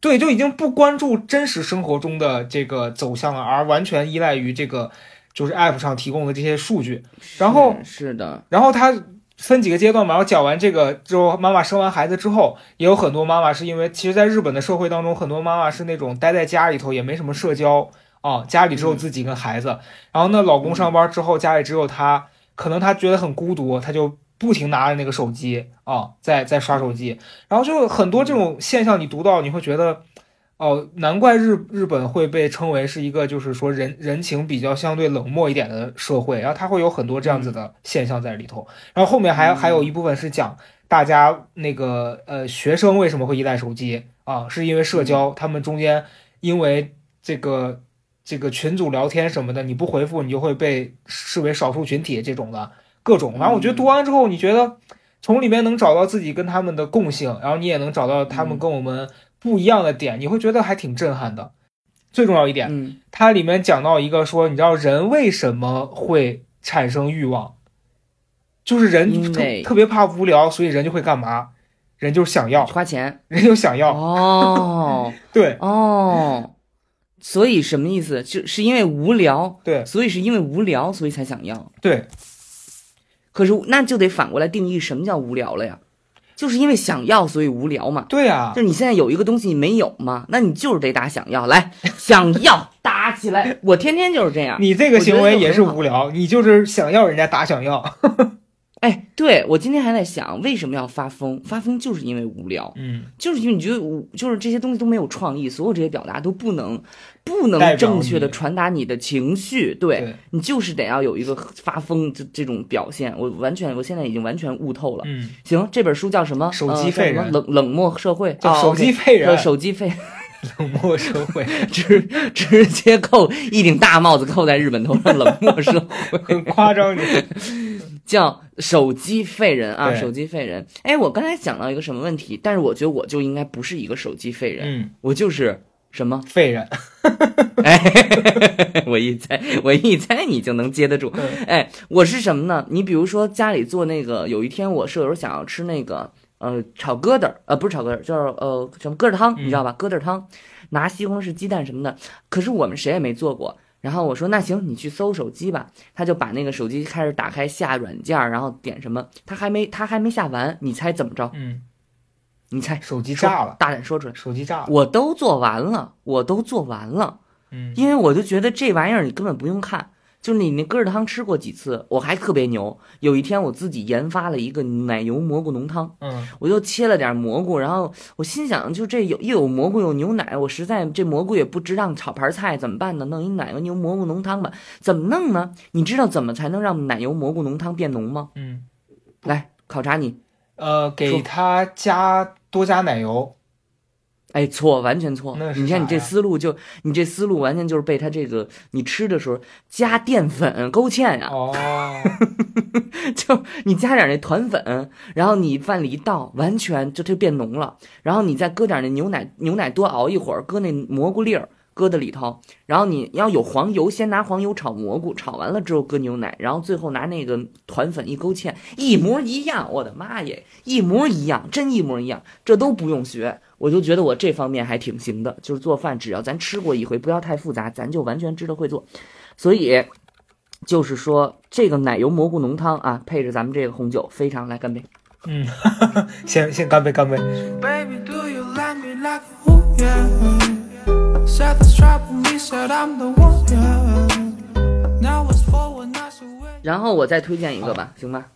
对，就已经不关注真实生活中的这个走向了，而完全依赖于这个就是 app 上提供的这些数据。然后是的，然后他。分几个阶段嘛，然后讲完这个之后，妈妈生完孩子之后，也有很多妈妈是因为，其实，在日本的社会当中，很多妈妈是那种待在家里头，也没什么社交啊，家里只有自己跟孩子。然后呢，老公上班之后，家里只有她，可能她觉得很孤独，她就不停拿着那个手机啊，在在刷手机。然后就很多这种现象，你读到你会觉得。哦，难怪日日本会被称为是一个，就是说人人情比较相对冷漠一点的社会，然后它会有很多这样子的现象在里头。然后后面还还有一部分是讲大家那个呃学生为什么会依赖手机啊，是因为社交，他们中间因为这个这个群组聊天什么的，你不回复你就会被视为少数群体这种的各种。反正我觉得读完之后，你觉得从里面能找到自己跟他们的共性，然后你也能找到他们跟我们。不一样的点，你会觉得还挺震撼的。最重要一点，嗯，它里面讲到一个说，你知道人为什么会产生欲望？就是人特特别怕无聊，所以人就会干嘛？人就是想要花钱，人就想要哦，对哦，所以什么意思？就是因为无聊，对，所以是因为无聊，所以才想要，对。可是那就得反过来定义什么叫无聊了呀？就是因为想要，所以无聊嘛。对呀，就是你现在有一个东西你没有嘛，那你就是得打想要来，想要打起来。我天天就是这样。你这个行为也是无聊，你就是想要人家打想要。哎，对我今天还在想，为什么要发疯？发疯就是因为无聊，嗯，就是因为你觉得无，就是这些东西都没有创意，所有这些表达都不能不能正确的传达你的情绪，对对你就是得要有一个发疯这这种表现。我完全，我现在已经完全悟透了。嗯，行，这本书叫什么？手机废人冷冷漠社会，叫哦手机废人叫手机废，冷漠社会 直直接扣一顶大帽子扣在日本头上，冷漠社会。很夸张，你叫手机废人啊，手机废人。哎，我刚才讲到一个什么问题，但是我觉得我就应该不是一个手机废人，嗯，我就是什么？废人，哎，我一猜，我一猜你就能接得住。嗯哎，我是什么呢？你比如说家里做那个，有一天我舍友想要吃那个呃炒疙瘩儿，呃不是炒疙瘩儿，就是呃什么疙瘩汤，你知道吧？疙瘩汤，拿西红柿鸡蛋什么的，可是我们谁也没做过。然后我说那行，你去搜手机吧。他就把那个手机开始打开下软件，然后点什么，他还没他还没下完，你猜怎么着？嗯，你猜？手机炸了，大胆说出来。手机炸了，我都做完了，我都做完了。嗯，因为我就觉得这玩意儿你根本不用看，就是你那疙瘩汤吃过几次，我还特别牛。有一天我自己研发了一个奶油蘑菇浓汤，嗯，我就切了点蘑菇，然后我心想，就这有又有蘑菇又有牛奶，我实在这蘑菇也不值当炒盘菜，怎么办呢？弄一奶油牛蘑菇浓汤吧。怎么弄呢？你知道怎么才能让奶油蘑菇浓汤变浓吗？嗯，来考察你。呃，给它加多加奶油，哎，错，完全错你看你这思路就，你这思路完全就是被他这个你吃的时候加淀粉勾芡呀、哦，就你加点那团粉，然后你饭里一倒，完全就它就变浓了。然后你再搁点那牛奶，牛奶多熬一会儿，搁那蘑菇粒儿搁在里头。然后你要有黄油，先拿黄油炒蘑菇，炒完了之后搁牛奶，然后最后拿那个团粉一勾芡，一模一样。我的妈耶，一模一样，真一模一样，这都不用学。我就觉得我这方面还挺行的，就是做饭，只要咱吃过一回，不要太复杂，咱就完全知道会做。所以就是说，这个奶油蘑菇浓汤啊，配着咱们这个红酒，非常来干杯。嗯，先先干杯，干杯，Baby, do you like me like ooh yeah? Said the trouble me, said I'm the one yeah. Now it's forward, not so way. 然后我再推荐一个吧，行吧？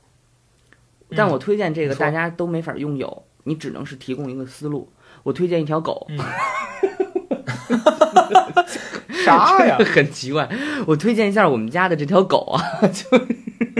但我推荐这个大家都没法拥有，你只能是提供一个思路。我推荐一条狗，啥呀？很奇怪。我推荐一下我们家的这条狗啊，就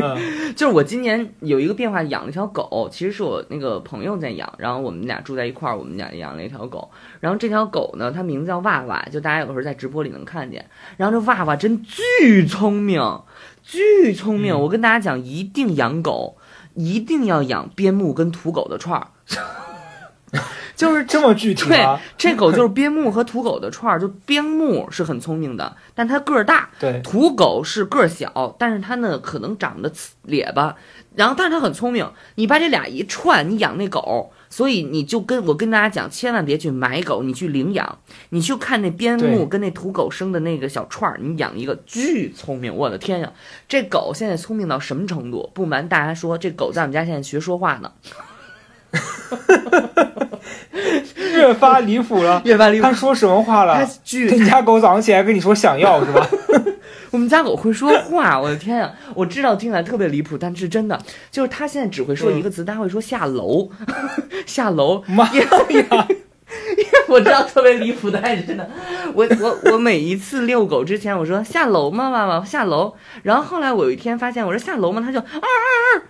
嗯就是我今年有一个变化，养了一条狗，其实是我那个朋友在养，然后我们俩住在一块儿，我们俩养了一条狗。然后这条狗呢，它名字叫娃娃，就大家有时候在直播里能看见。然后这娃娃真巨聪明，巨聪明。嗯我跟大家讲，一定养狗，一定要养边牧跟土狗的串儿。就是这么具体对吗？，这狗就是边牧和土狗的串儿。就边牧是很聪明的，但它个儿大；对，土狗是个儿小，但是它呢可能长得呲咧巴，然后但是它很聪明。你把这俩一串，你养那狗，所以你就跟我跟大家讲，千万别去买狗，你去领养，你去看那边牧跟那土狗生的那个小串儿，你养一个巨聪明，我的天呀！这狗现在聪明到什么程度？不瞒大家说，这狗在我们家现在学说话呢，越发离谱了。越发离谱他。说什么话它了？巨你家狗早上起来跟你说想要是吧？我们家狗会说话，我的天呀！我知道听起来特别离谱，但是真的，就是它现在只会说一个词，它会说下楼，下楼。妈呀！因 为我知道特别离谱，但是真的，我我我每一次遛狗之前，我说下楼吗，妈妈下楼。然后后来我有一天发现，我说下楼吗，它就啊啊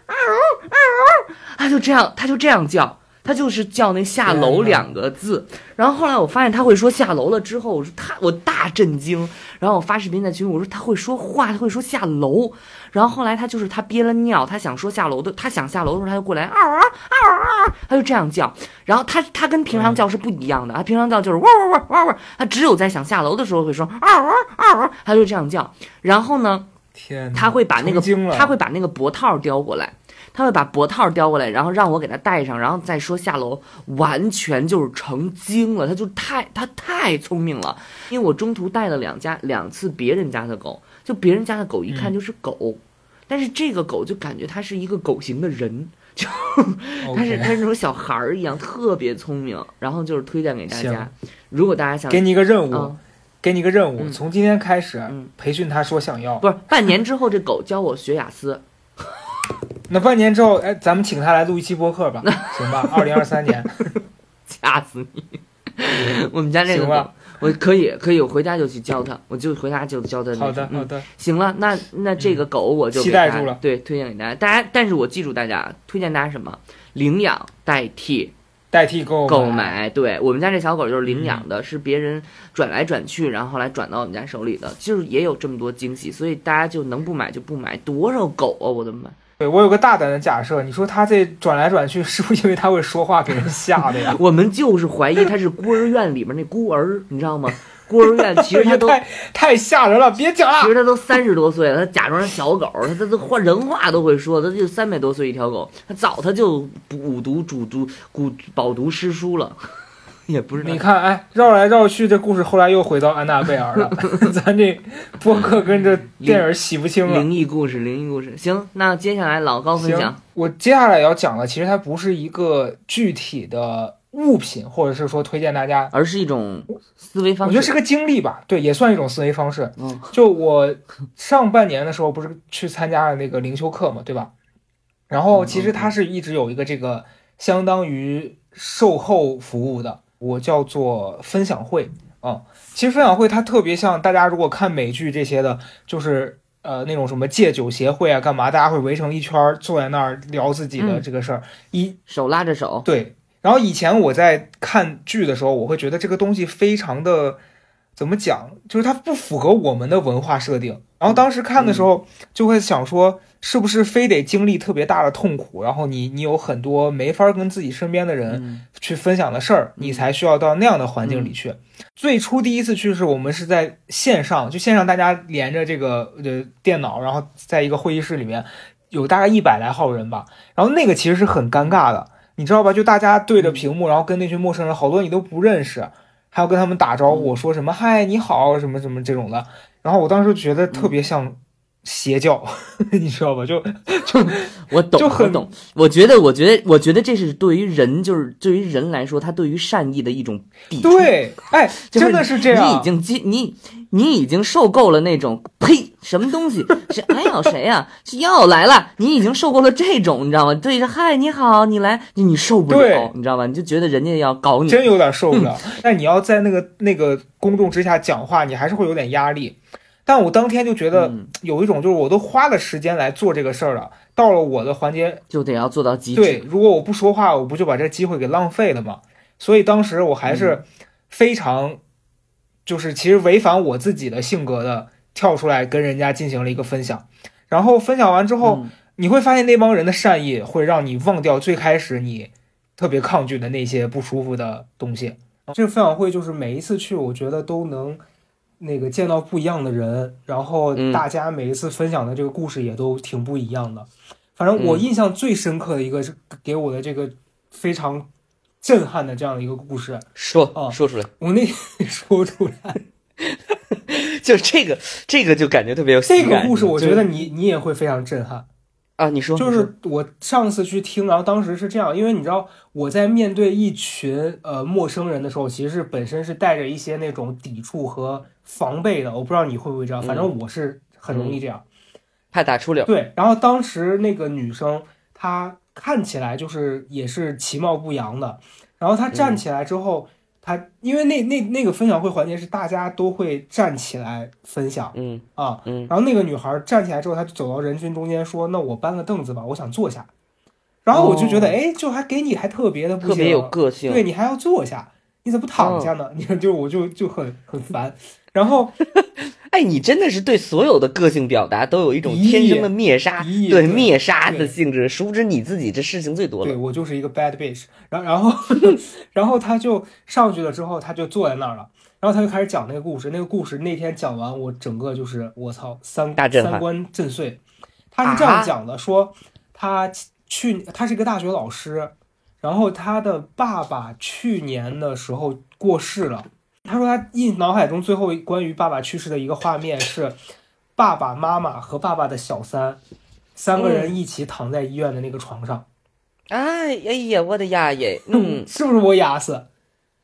啊啊啊啊，它就这样，它就这样叫。它就是叫那下楼两个字，然后后来我发现他会说下楼了之后，我说他我大震惊，然后我发视频在群里我说他会说话，他会说下楼，然后后来他就是他憋了尿，他想说下楼的，他想下楼的时候他就过来啊啊啊啊，他就这样叫，然后他他跟平常叫是不一样的，他平常叫就是汪汪汪汪汪，他只有在想下楼的时候会说啊啊啊啊，他就这样叫，然后呢，天哪，他会把那个他会把那个脖套叼过来，他会把脖套叼过来，然后让我给他戴上，然后再说下楼，完全就是成精了，他就太他太聪明了。因为我中途带了两家两次别人家的狗，就别人家的狗一看就是狗，但是这个狗就感觉它是一个狗型的人。就它是是那种小孩儿一样，特别聪明。然后就是推荐给大家，如果大家想给你一个任务嗯，给你一个任务，嗯从今天开始嗯培训他说想要。不是半年之后，这狗教我学雅思。那半年之后，哎，咱们请他来录一期播客吧，行吧？二零二三年，掐死你！我们家这个行吧，我可以可以，我回家就去教他，我就回家就教他好的好的，行了，那那这个狗我就期待住了对，推荐给大家。大家，但是我记住大家，推荐大家什么？领养代替代替购购买，对我们家这小狗就是领嗯养的，是别人转来转去，然后后来转到我们家手里的，就是也有这么多惊喜，所以大家就能不买就不买。多少狗啊！我的妈！对我有个大胆的假设，你说他这转来转去，是不是因为他会说话给人吓的呀？我们就是怀疑他是孤儿院里面那孤儿，你知道吗？孤儿院其实他都 太太吓人了，别讲了。其实他都三十多岁了，他假装是小狗，他他都话人话都会说，他就三百多岁一条狗，他早他就五读主读古饱读诗书了，也不是你看，哎，绕来绕去，这故事后来又回到安娜贝尔了。咱这播客跟这电影洗不清了。灵异故事，灵异故事。行，那接下来老高分行享，，我接下来要讲的，其实它不是一个具体的物品，或者是说推荐大家，而是一种思维方式。我觉得是个经历吧，对，也算一种思维方式。嗯就我上半年的时候，不是去参加了那个灵修课嘛，对吧？然后嗯其实它是一直有一个这个相当于售后服务的，我叫做分享会啊、其实分享会它特别像大家如果看美剧这些的，就是呃那种什么戒酒协会啊，干嘛，大家会围成一圈儿坐在那儿聊自己的嗯这个事儿。一手拉着手，对，然后以前我在看剧的时候，我会觉得这个东西非常的怎么讲，就是它不符合我们的文化设定。然后当时看的时候，就会想说，是不是非得经历特别大的痛苦，然后你你有很多没法跟自己身边的人嗯。去分享的事儿，你才需要到那样的环境里去。最初第一次去是我们是在线上，就线上大家连着这个呃电脑，然后在一个会议室里面有大概一百来号人吧，然后那个其实是很尴尬的，你知道吧？就大家对着屏幕，然后跟那群陌生人，好多你都不认识，还要跟他们打招呼，说什么嗨你好什么什么这种的，然后我当时觉得特别像邪教，你知道吧？就就 我懂，就很我懂。我觉得，我觉得，我觉得这是对于人，就是对于人来说，他对于善意的一种抵触。对，哎，真的是这样，你已经经你你已经受够了那种呸什么东西是哎呦谁呀、是又来了，你已经受够了这种，你知道吗？对着嗨你好，你来，你受不了，你知道吧？你就觉得人家要搞你，真有点受不了。但你要在那个那个公众之下讲话，你还是会有点压力。但我当天就觉得嗯有一种，就是我都花了时间来做这个事儿了，到了我的环节，就得要做到极致对，如果我不说话，我不就把这机会给浪费了吗？所以当时我还嗯是非常，就是其实违反我自己的性格的，跳出来跟人家进行了一个分享。然后分享完之后，嗯你会发现那帮人的善意会让你忘掉最开始你特别抗拒的那些不舒服的东西。这个分享会就是每一次去，我觉得都能那个见到不一样的人，然后嗯大家每一次分享的这个故事也都挺不一样的。反正我嗯印象最深刻的一个是给我的这个非常震撼的这样的一个故事，说啊说出来，我那说出来 就这个这个就感觉特别有喜这个故事，我觉得你你也会非常震撼。啊，你说就是我上次去听，然后当时是这样，因为你知道我在面对一群呃陌生人的时候，其实是本身是带着一些那种抵触和防备的。我不知道你会不会这样，反正我是很容易这样。怕打出溜，对，然后当时那个女生她看起来就是也是其貌不扬的，然后她站起来之后，她因为那那那个分享会环节是大家都会站起来分享嗯啊，嗯然后那个女孩站起来之后，她就走到人群中间说：“那我搬个凳子吧，我想坐下。”然后我就觉得，哦哎，就还给你还特别的不行特别有个性，对你还要坐下，你怎么不躺下哦呢？你看，就我就就很很烦。然后 哎，你真的是对所有的个性表达都有一种天生的灭杀，对对灭杀的性质，殊不知你自己这事情最多对。我就是一个 bad bitch，然后然 后然后他就上去了之后，他就坐在那儿了，然后他就开始讲那个故事。那个故事那天讲完，我整个就是我操三三观震碎。他是这样啊讲的，说他去他是一个大学老师，然后他的爸爸去年的时候过世了。他说他印脑海中最后关于爸爸去世的一个画面是爸爸妈妈和爸爸的小三三个人一起躺在医院的那个床上。哎哎呀，我的呀耶，嗯，是不是我压死？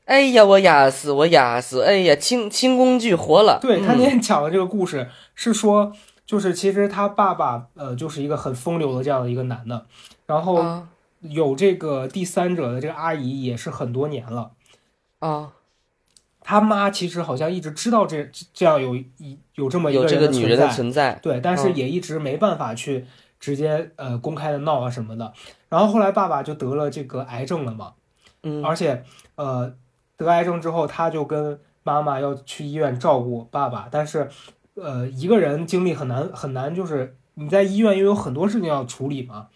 哎呀，我压死，我压死，哎呀，轻轻工具活了。对他嗯那天讲的这个故事是说，就是其实他爸爸呃就是一个很风流的这样的一个男的，然后啊有这个第三者的这个阿姨也是很多年了。啊，他妈其实好像一直知道这这样有一有这么一有这人个女人的存存在，对，但是嗯也一直没办法去直接呃公开的闹啊什么的。然后后来爸爸就得了这个癌症了嘛，嗯而且呃得癌症之后，他就跟妈妈要去医院照顾爸爸，但是呃一个人精力很难很难，就是你在医院又有很多事情要处理嘛。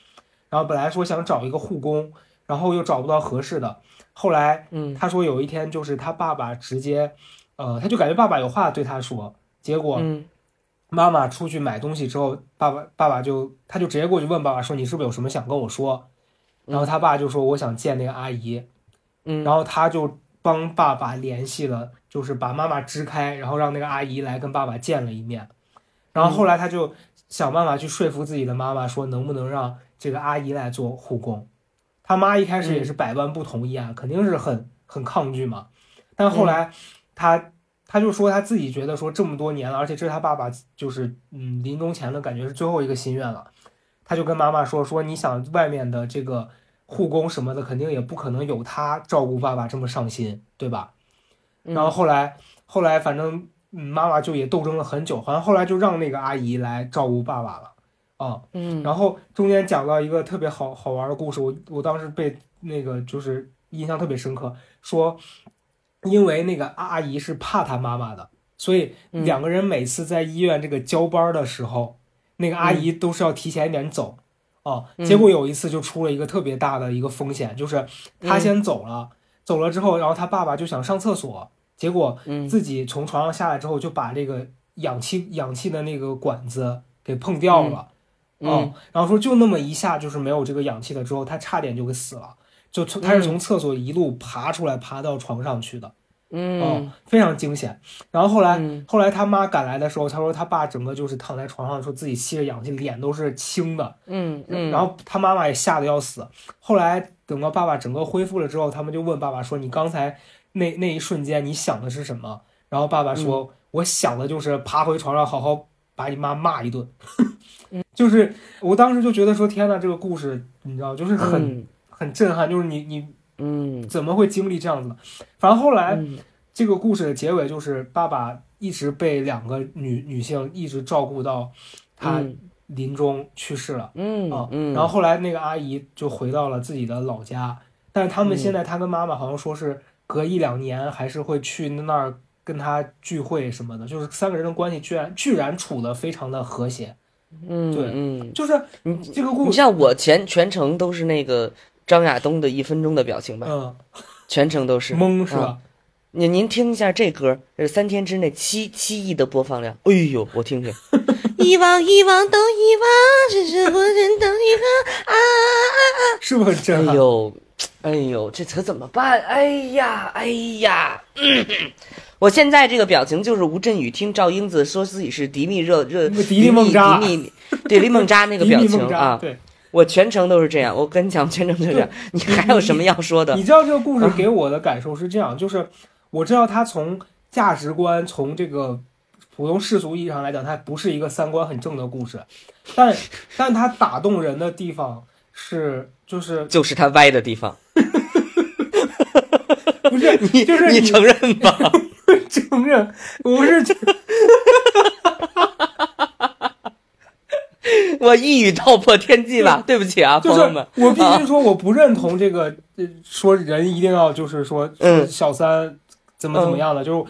然后本来说想找一个护工，然后又找不到合适的，后来嗯他说有一天就是他爸爸直接，呃，他就感觉爸爸有话对他说，结果嗯妈妈出去买东西之后，爸爸爸爸就他就直接过去问爸爸说你是不是有什么想跟我说？然后他爸就说我想见那个阿姨，嗯，然后他就帮爸爸联系了，就是把妈妈支开，然后让那个阿姨来跟爸爸见了一面。然后后来他就想办法去说服自己的妈妈，说能不能让这个阿姨来做护工。他妈一开始也是百般不同意啊，肯定是很很抗拒嘛。但后来他他就说他自己觉得说这么多年了，而且这是他爸爸就是嗯临终前的感觉是最后一个心愿了。他就跟妈妈说说你想外面的这个护工什么的，肯定也不可能有他照顾爸爸这么上心，对吧？嗯然后后来后来反正嗯妈妈就也斗争了很久，好像后来就让那个阿姨来照顾爸爸了啊。嗯然后中间讲到一个特别好好玩的故事，我我当时被那个就是印象特别深刻，说因为那个阿姨是怕她妈妈的，所以嗯两个人每次在医院这个交班的时候，那个阿姨都是要提前一点走。哦，嗯结果有一次就出了一个特别大的一个风险，就是她先走了，走了之后，然后她爸爸就想上厕所，结果嗯自己从床上下来之后就把这个氧气氧气的那个管子给碰掉了。哦嗯，然后说就那么一下就是没有这个氧气了之后，他差点就给死了，就从他是从厕所一路爬出来，爬到床上去的，哦嗯，非常惊险。然后后来、嗯。后来他妈赶来的时候，他说他爸整个就是躺在床上，说自己吸着氧气，脸都是青的，嗯嗯，然后他妈妈也吓得要死。后来等到爸爸整个恢复了之后，他们就问爸爸说：“你刚才那那一瞬间你想的是什么？”然后爸爸说：“嗯。我想的就是爬回床上好好把你妈骂一顿。”就是我当时就觉得说：“天呐，这个故事你知道，就是很、嗯很震撼，就是你你嗯怎么会经历这样子的？反正后来、嗯这个故事的结尾就是爸爸一直被两个女女性一直照顾到他嗯临终去世了。嗯啊，嗯，然后后来那个阿姨就回到了自己的老家，但是他们嗯现在他跟妈妈好像说是隔一两年还是会去那儿跟他聚会什么的，就是三个人的关系居然居然处得非常的和谐，嗯对嗯，就是你这个故事，你像我全全程都是那个张亚东的一分钟的表情吧，嗯，全程都是啊懵是吧？您您听一下这歌，这是三天之内七七亿的播放量。哎呦，我听听，遗忘遗忘都遗忘，只是浑身都遗忘啊啊啊是不是很啊！震撼？哎呦，哎呦，这可怎么办？哎呀，哎呀！嗯我现在这个表情就是吴镇宇听赵英子说自己是迪丽热热 迪丽梦扎迪丽迪丽梦扎那个 表情啊，对，我全程都是这样。我跟你讲，全程都是这样。你还有什么要说的你？知道这个故事给我的感受是这样，就是我知道他从价值观，从这个普通世俗意义上来讲，它不是一个三观很正的故事，但但它打动人的地方是，就是就是他歪的地方，不是你就是你承认吧？承认，我是 我一语道破天机了，对不起啊，就是朋友们。我必须说，我不认同这个，呃说人一定要就是说，嗯小三怎么怎么样的，就是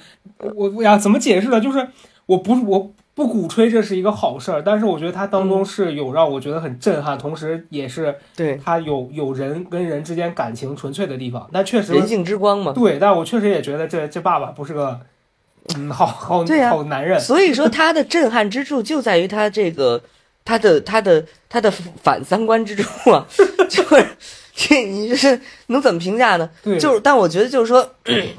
我我呀怎么解释呢？就是我不我不鼓吹这是一个好事儿，但是我觉得它当中是有让我觉得很震撼，同时也是对，它有有人跟人之间感情纯粹的地方。那确实人性之光嘛。对，但我确实也觉得这这爸爸不是个嗯好好好男人。所以说他的震撼之处就在于他这个他的他的他的反三观之处啊，就是这 你这是能怎么评价呢？对，就是，但我觉得就是说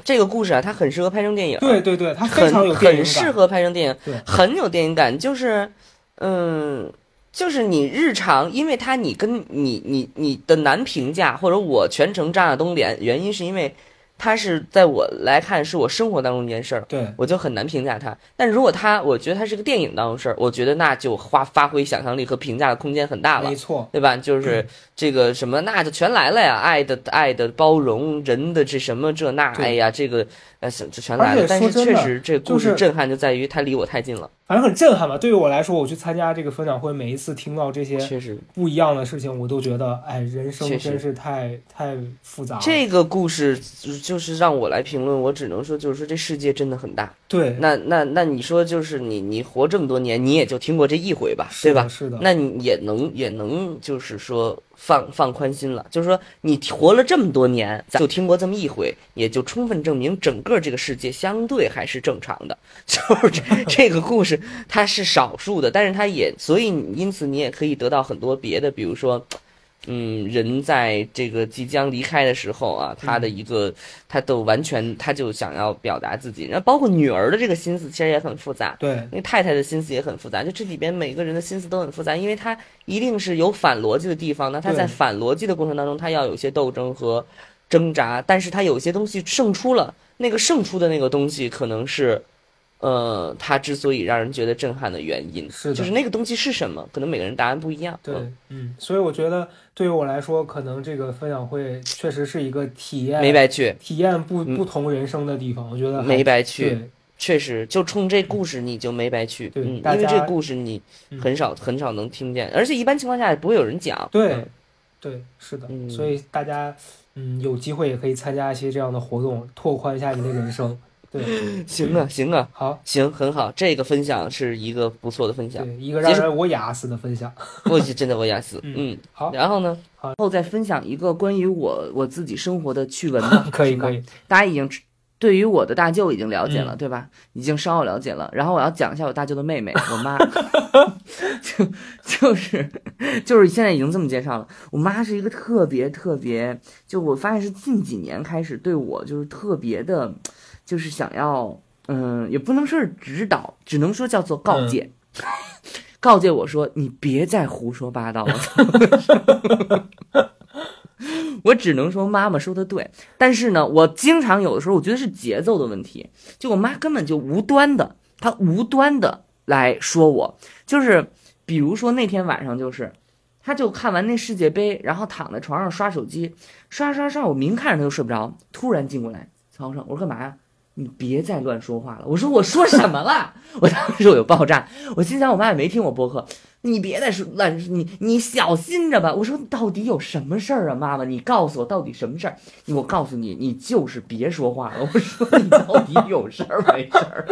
这个故事啊，它很适合拍成电影，对对对，它非很常有电影感。很适合拍成电影对，很有电影感。就是，嗯，就是你日常，因为它你跟你你你的难评价，或者我全程张亚东脸，原因是因为它是在我来看是我生活当中一件事儿，对，我就很难评价他。但如果他，我觉得他是个电影当中事儿，我觉得那就发发挥想象力和评价的空间很大了没。错，对吧？就是这个什么，那就全来了呀！爱的爱的包容，人的这什么这那，对哎呀，这个呃，这全来了。但是确实，这故事震撼就在于它离我太近了，反正很震撼吧。对于我来说，我去参加这个分享会，每一次听到这些确实。不一样的事情，我都觉得，哎，人生真是太太复杂了。这个故事就就是让我来评论，我只能说，就是说这世界真的很大。对，那那那你说，就是你你活这么多年，你也就听过这一回吧，对吧？是的，那你也能也能就是说放放宽心了，就是说你活了这么多年，就听过这么一回，也就充分证明整个这个世界相对还是正常的。就是这 这个故事它是少数的，但是它也所以你因此你也可以得到很多别的，比如说。嗯，人在这个即将离开的时候啊，他的一个，他都完全，他就想要表达自己，然后包括女儿的这个心思，其实也很复杂。对，那太太的心思也很复杂，就这里边每个人的心思都很复杂，因为他一定是有反逻辑的地方，那他在反逻辑的过程当中，他要有一些斗争和挣扎，但是他有些东西胜出了，那个胜出的那个东西可能是，呃，他之所以让人觉得震撼的原因，是的就是那个东西是什么，可能每个人答案不一样。对嗯，嗯，所以我觉得对于我来说，可能这个分享会确实是一个体验，没白去，体验不嗯不同人生的地方。我觉得没白去。确实，就冲这故事你就没白去，对嗯，因为这故事你嗯很少、很少能听见，而且一般情况下也不会有人讲。对嗯对，是的。嗯所以大家嗯有机会也可以参加一些这样的活动，拓宽一下你的人生。对，行啊，行啊，好，行，很好，这个分享是一个不错的分享，对一个让人我哑死的分享。我是真的我雅思，嗯嗯，好，然后呢，好。然后再分享一个关于我我自己生活的趣闻 吧可以可以，大家已经对于我的大舅已经了解了，嗯。对吧？已经稍有了解了。然后我要讲一下我大舅的妹妹，我妈，就就是就是现在已经这么介绍了。我妈是一个特别特别，就我发现是近几年开始对我就是特别的，就是想要，嗯，也不能说是指导，只能说叫做告诫。告诫我说：“你别再胡说八道了。”我只能说妈妈说的对，但是呢，我经常有的时候我觉得是节奏的问题，就我妈根本就无端的，她无端的来说我，就是比如说那天晚上就是，她就看完那世界杯，然后躺在床上刷手机，刷刷刷，我明看着她就睡不着，突然进过来，曹生，我说干嘛呀？你别再乱说话了。我说我说什么了？我当时我就爆炸，我心想我妈也没听我播客，你别再说乱，你你小心着吧。我说到底有什么事儿啊，妈妈，你告诉我到底什么事儿？我告诉你，你就是别说话了。我说你到底有事儿没事儿？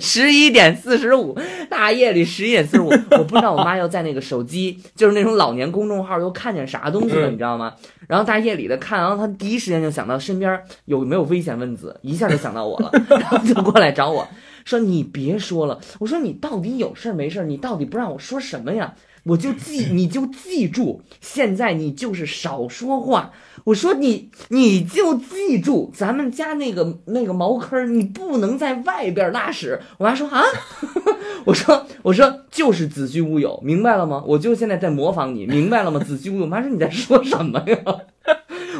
十一点四十五，大夜里十一点四十五，我不知道我妈要在那个手机，就是那种老年公众号又看见啥东西了，嗯你知道吗？然后大夜里的看，然后她第一时间就想到身边有没有危险分子，一下就想到我了，然后就过来找我说：“你别说了。”我说：“你到底有事儿没事儿？你到底不让我说什么呀？”我就记，你就记住，现在你就是少说话。我说你，你就记住，咱们家那个那个茅坑，你不能在外边拉屎。我妈说啊，我说我说就是子虚乌有，明白了吗？我就现在在模仿你，明白了吗？子虚乌有。我妈说你在说什么呀？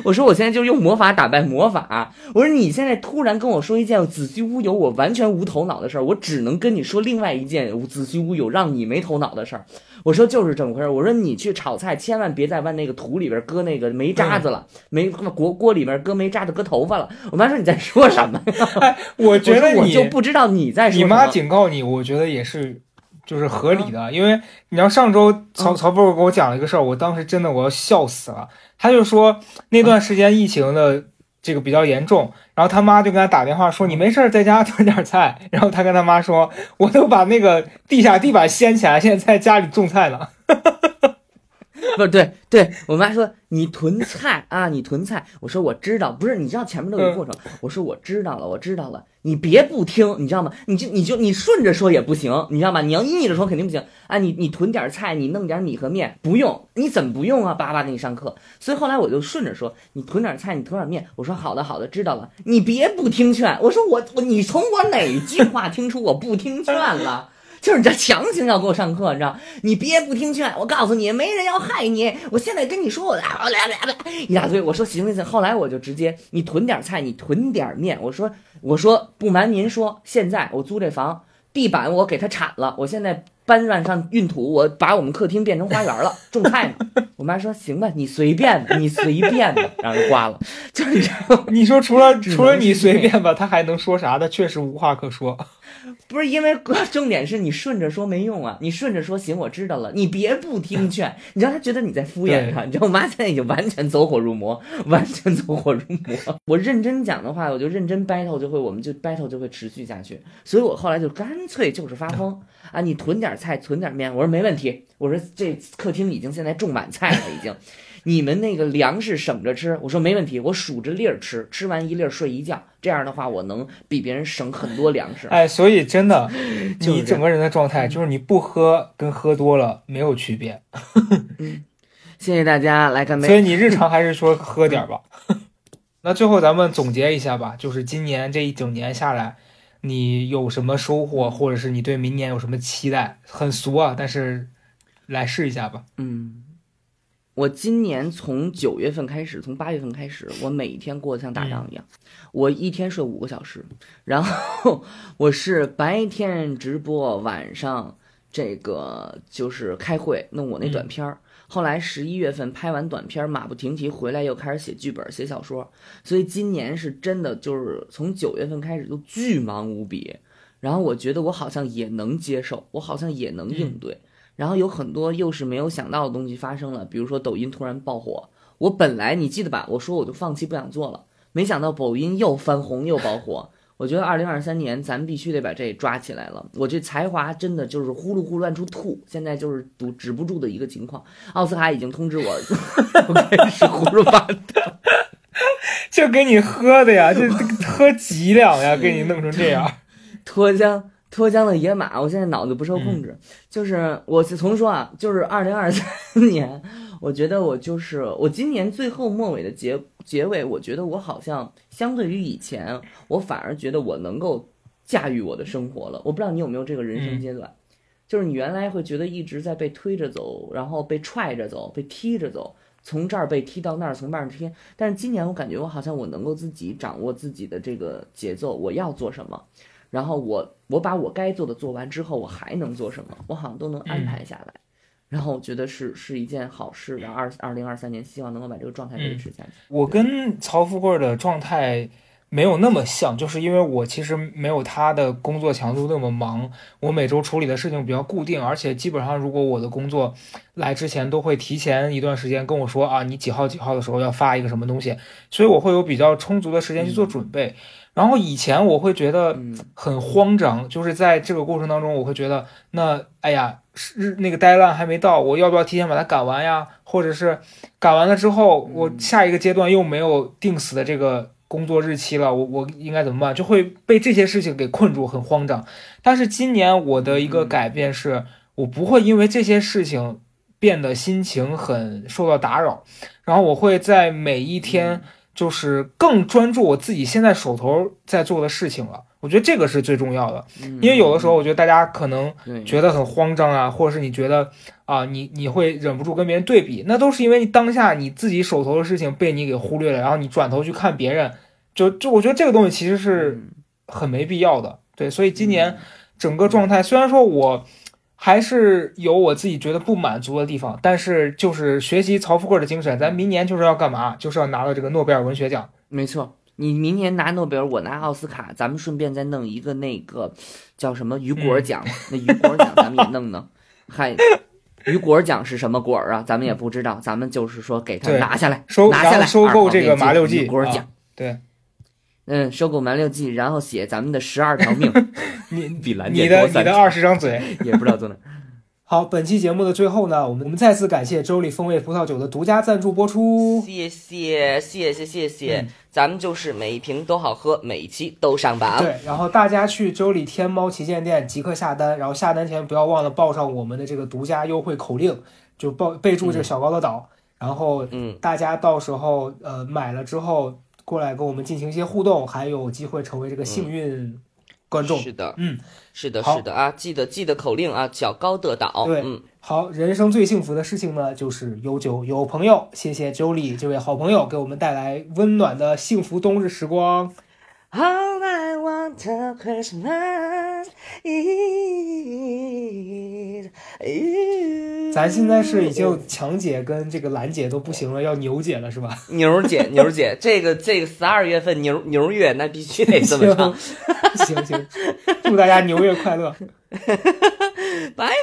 我说我现在就用魔法打败魔法。我说你现在突然跟我说一件子虚乌有，我完全无头脑的事儿，我只能跟你说另外一件子虚乌有让你没头脑的事儿。我说就是这么回事儿。我说你去炒菜，千万别再往那个土里边搁那个煤渣子了，煤锅锅里边搁煤渣子搁头发了。我妈说你在说什么呀？我觉得你我我就不知道你在说什么。你妈警告你，我觉得也是，就是合理的，因为你要上周曹嗯曹波给我讲了一个事儿，我当时真的我要笑死了。他就说那段时间疫情的这个比较严重，然后他妈就跟他打电话说你没事儿在家囤点菜，然后他跟他妈说我都把那个地下地板掀起来，现在在家里种菜呢。不是对对，我妈说你囤菜啊，你囤菜。我说我知道，不是你知道前面都有个过程。我说我知道了，我知道了，你别不听，你知道吗？你就你就你顺着说也不行，你知道吗？你要逆着说肯定不行啊！你你囤点菜，你弄点米和面，不用，你怎么不用啊？叭叭给你上课。所以后来我就顺着说，你囤点菜，你囤点面。我说好的好的，知道了。你别不听劝。我说我我你从我哪句话听出我不听劝了？就是你这强行要给我上课，你知道？你别不听劝，我告诉你，没人要害你。我现在跟你说，我来来来来一大堆。我说行行行，后来我就直接你囤点菜，你囤点面。我说我说不瞒您说，现在我租这房地板我给它铲了，我现在搬乱上运土，我把我们客厅变成花园了，种菜呢。我妈说行吧，你随便吧，你随便吧，然后就挂了。就是这样。你说除了 除了你随便吧，他还能说啥？他确实无话可说。不是因为重点是你顺着说没用啊，你顺着说行，我知道了，你别不听劝，你知道他觉得你在敷衍他。你知道我妈现在已经完全走火入魔，完全走火入魔。我认真讲的话，我就认真 battle 就会，我们就 battle 就会持续下去。所以我后来就干脆就是发疯啊，你囤点菜，存点面，我说没问题，我说这客厅已经现在种满菜了，已经。你们那个粮食省着吃，我说没问题，我数着粒儿吃，吃完一粒儿睡一觉，这样的话我能比别人省很多粮食。哎，所以真的，你整个人的状态就是你不喝跟喝多了没有区别，谢谢大家来干杯。所以你日常还是说喝点儿吧。那最后咱们总结一下吧，就是今年这一整年下来，你有什么收获，或者是你对明年有什么期待？很俗啊，但是来试一下吧。嗯，我今年从九月份开始，从八月份开始，我每一天过得像打仗一样，我一天睡五个小时，然后我是白天直播，晚上这个就是开会弄我那短片儿。后来十一月份拍完短片儿，马不停蹄回来又开始写剧本、写小说，所以今年是真的就是从九月份开始就巨忙无比。然后我觉得我好像也能接受，我好像也能应对。然后有很多又是没有想到的东西发生了，比如说抖音突然爆火，我本来你记得吧，我说我就放弃不想做了，没想到抖音又翻红又爆火。我觉得二零二三年咱们必须得把这抓起来了。我这才华真的就是呼噜呼噜乱出吐，现在就是堵止不住的一个情况。奥斯卡已经通知我，我开始胡说八道。就给你喝的呀，这这喝几两呀，给你弄成这样。脱缰脱缰的野马，我现在脑子不受控制。就是我是从说啊，就是二零二三年，我觉得我就是我今年最后末尾的结结尾，我觉得我好像相对于以前，我反而觉得我能够驾驭我的生活了。我不知道你有没有这个人生阶段，就是你原来会觉得一直在被推着走，然后被踹着走，被踢着走。从这儿被踢到那儿，从那儿踢，但是今年我感觉我好像我能够自己掌握自己的这个节奏，我要做什么，然后我我把我该做的做完之后，我还能做什么，我好像都能安排下来，然后我觉得是是一件好事。然后二二零二三年，希望能够把这个状态维持下去。我跟曹富贵的状态没有那么像，就是因为我其实没有他的工作强度那么忙，我每周处理的事情比较固定，而且基本上如果我的工作来之前都会提前一段时间跟我说啊，你几号几号的时候要发一个什么东西，所以我会有比较充足的时间去做准备。然后以前我会觉得嗯很慌张，就是在这个过程当中，我会觉得那哎呀，是那个 deadline 还没到，我要不要提前把它赶完呀？或者是赶完了之后，我下一个阶段又没有定死的这个工作日期了，我我应该怎么办？就会被这些事情给困住，很慌张。但是今年我的一个改变是，我不会因为这些事情变得心情很受到打扰，然后我会在每一天。就是更专注我自己现在手头在做的事情了，我觉得这个是最重要的，因为有的时候我觉得大家可能觉得很慌张啊，或者是你觉得啊，你你会忍不住跟别人对比，那都是因为当下你自己手头的事情被你给忽略了，然后你转头去看别人，就就我觉得这个东西其实是嗯。很没必要的，对，所以今年整个状态虽然说我。还是有我自己觉得不满足的地方，但是就是学习曹富贵的精神，咱明年就是要干嘛？就是要拿到这个诺贝尔文学奖。没错，你明年拿诺贝尔，我拿奥斯卡，咱们顺便再弄一个那个叫什么雨果奖，那雨果奖咱们也弄弄。嗨雨果奖是什么果儿啊？咱们也不知道，咱们就是说给他拿下来，收拿下来，收购这个麻六记雨果奖啊。对嗯，收购蛮六记，然后写咱们的十二条命，你比蓝你的电多三你的二十张嘴。也不知道做哪。好，本期节目的最后呢，我们我们再次感谢周礼风味葡萄酒的独家赞助播出。谢谢谢谢谢谢，嗯咱们就是每一瓶都好喝，每一期都上榜。对，然后大家去周礼天猫旗舰店即刻下单，然后下单前不要忘了报上我们的这个独家优惠口令，就报备注这个小高的岛，然后嗯，大家到时候呃买了之后过来跟我们进行一些互动，还有机会成为这个幸运观众。是的，嗯，是的，是的啊，记得记得口令啊，脚高得岛。对嗯，好，人生最幸福的事情呢，就是有酒有朋友。谢谢 Jolie 这位好朋友给我们带来温暖的幸福冬日时光。All I want Christmas。咱现在是已经强姐跟这个兰姐都不行了，要牛姐了是吧？牛姐，牛姐，这个这个十二月份牛牛月，那必须得这么唱。行行，祝大家牛月快乐，拜拜。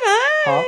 好。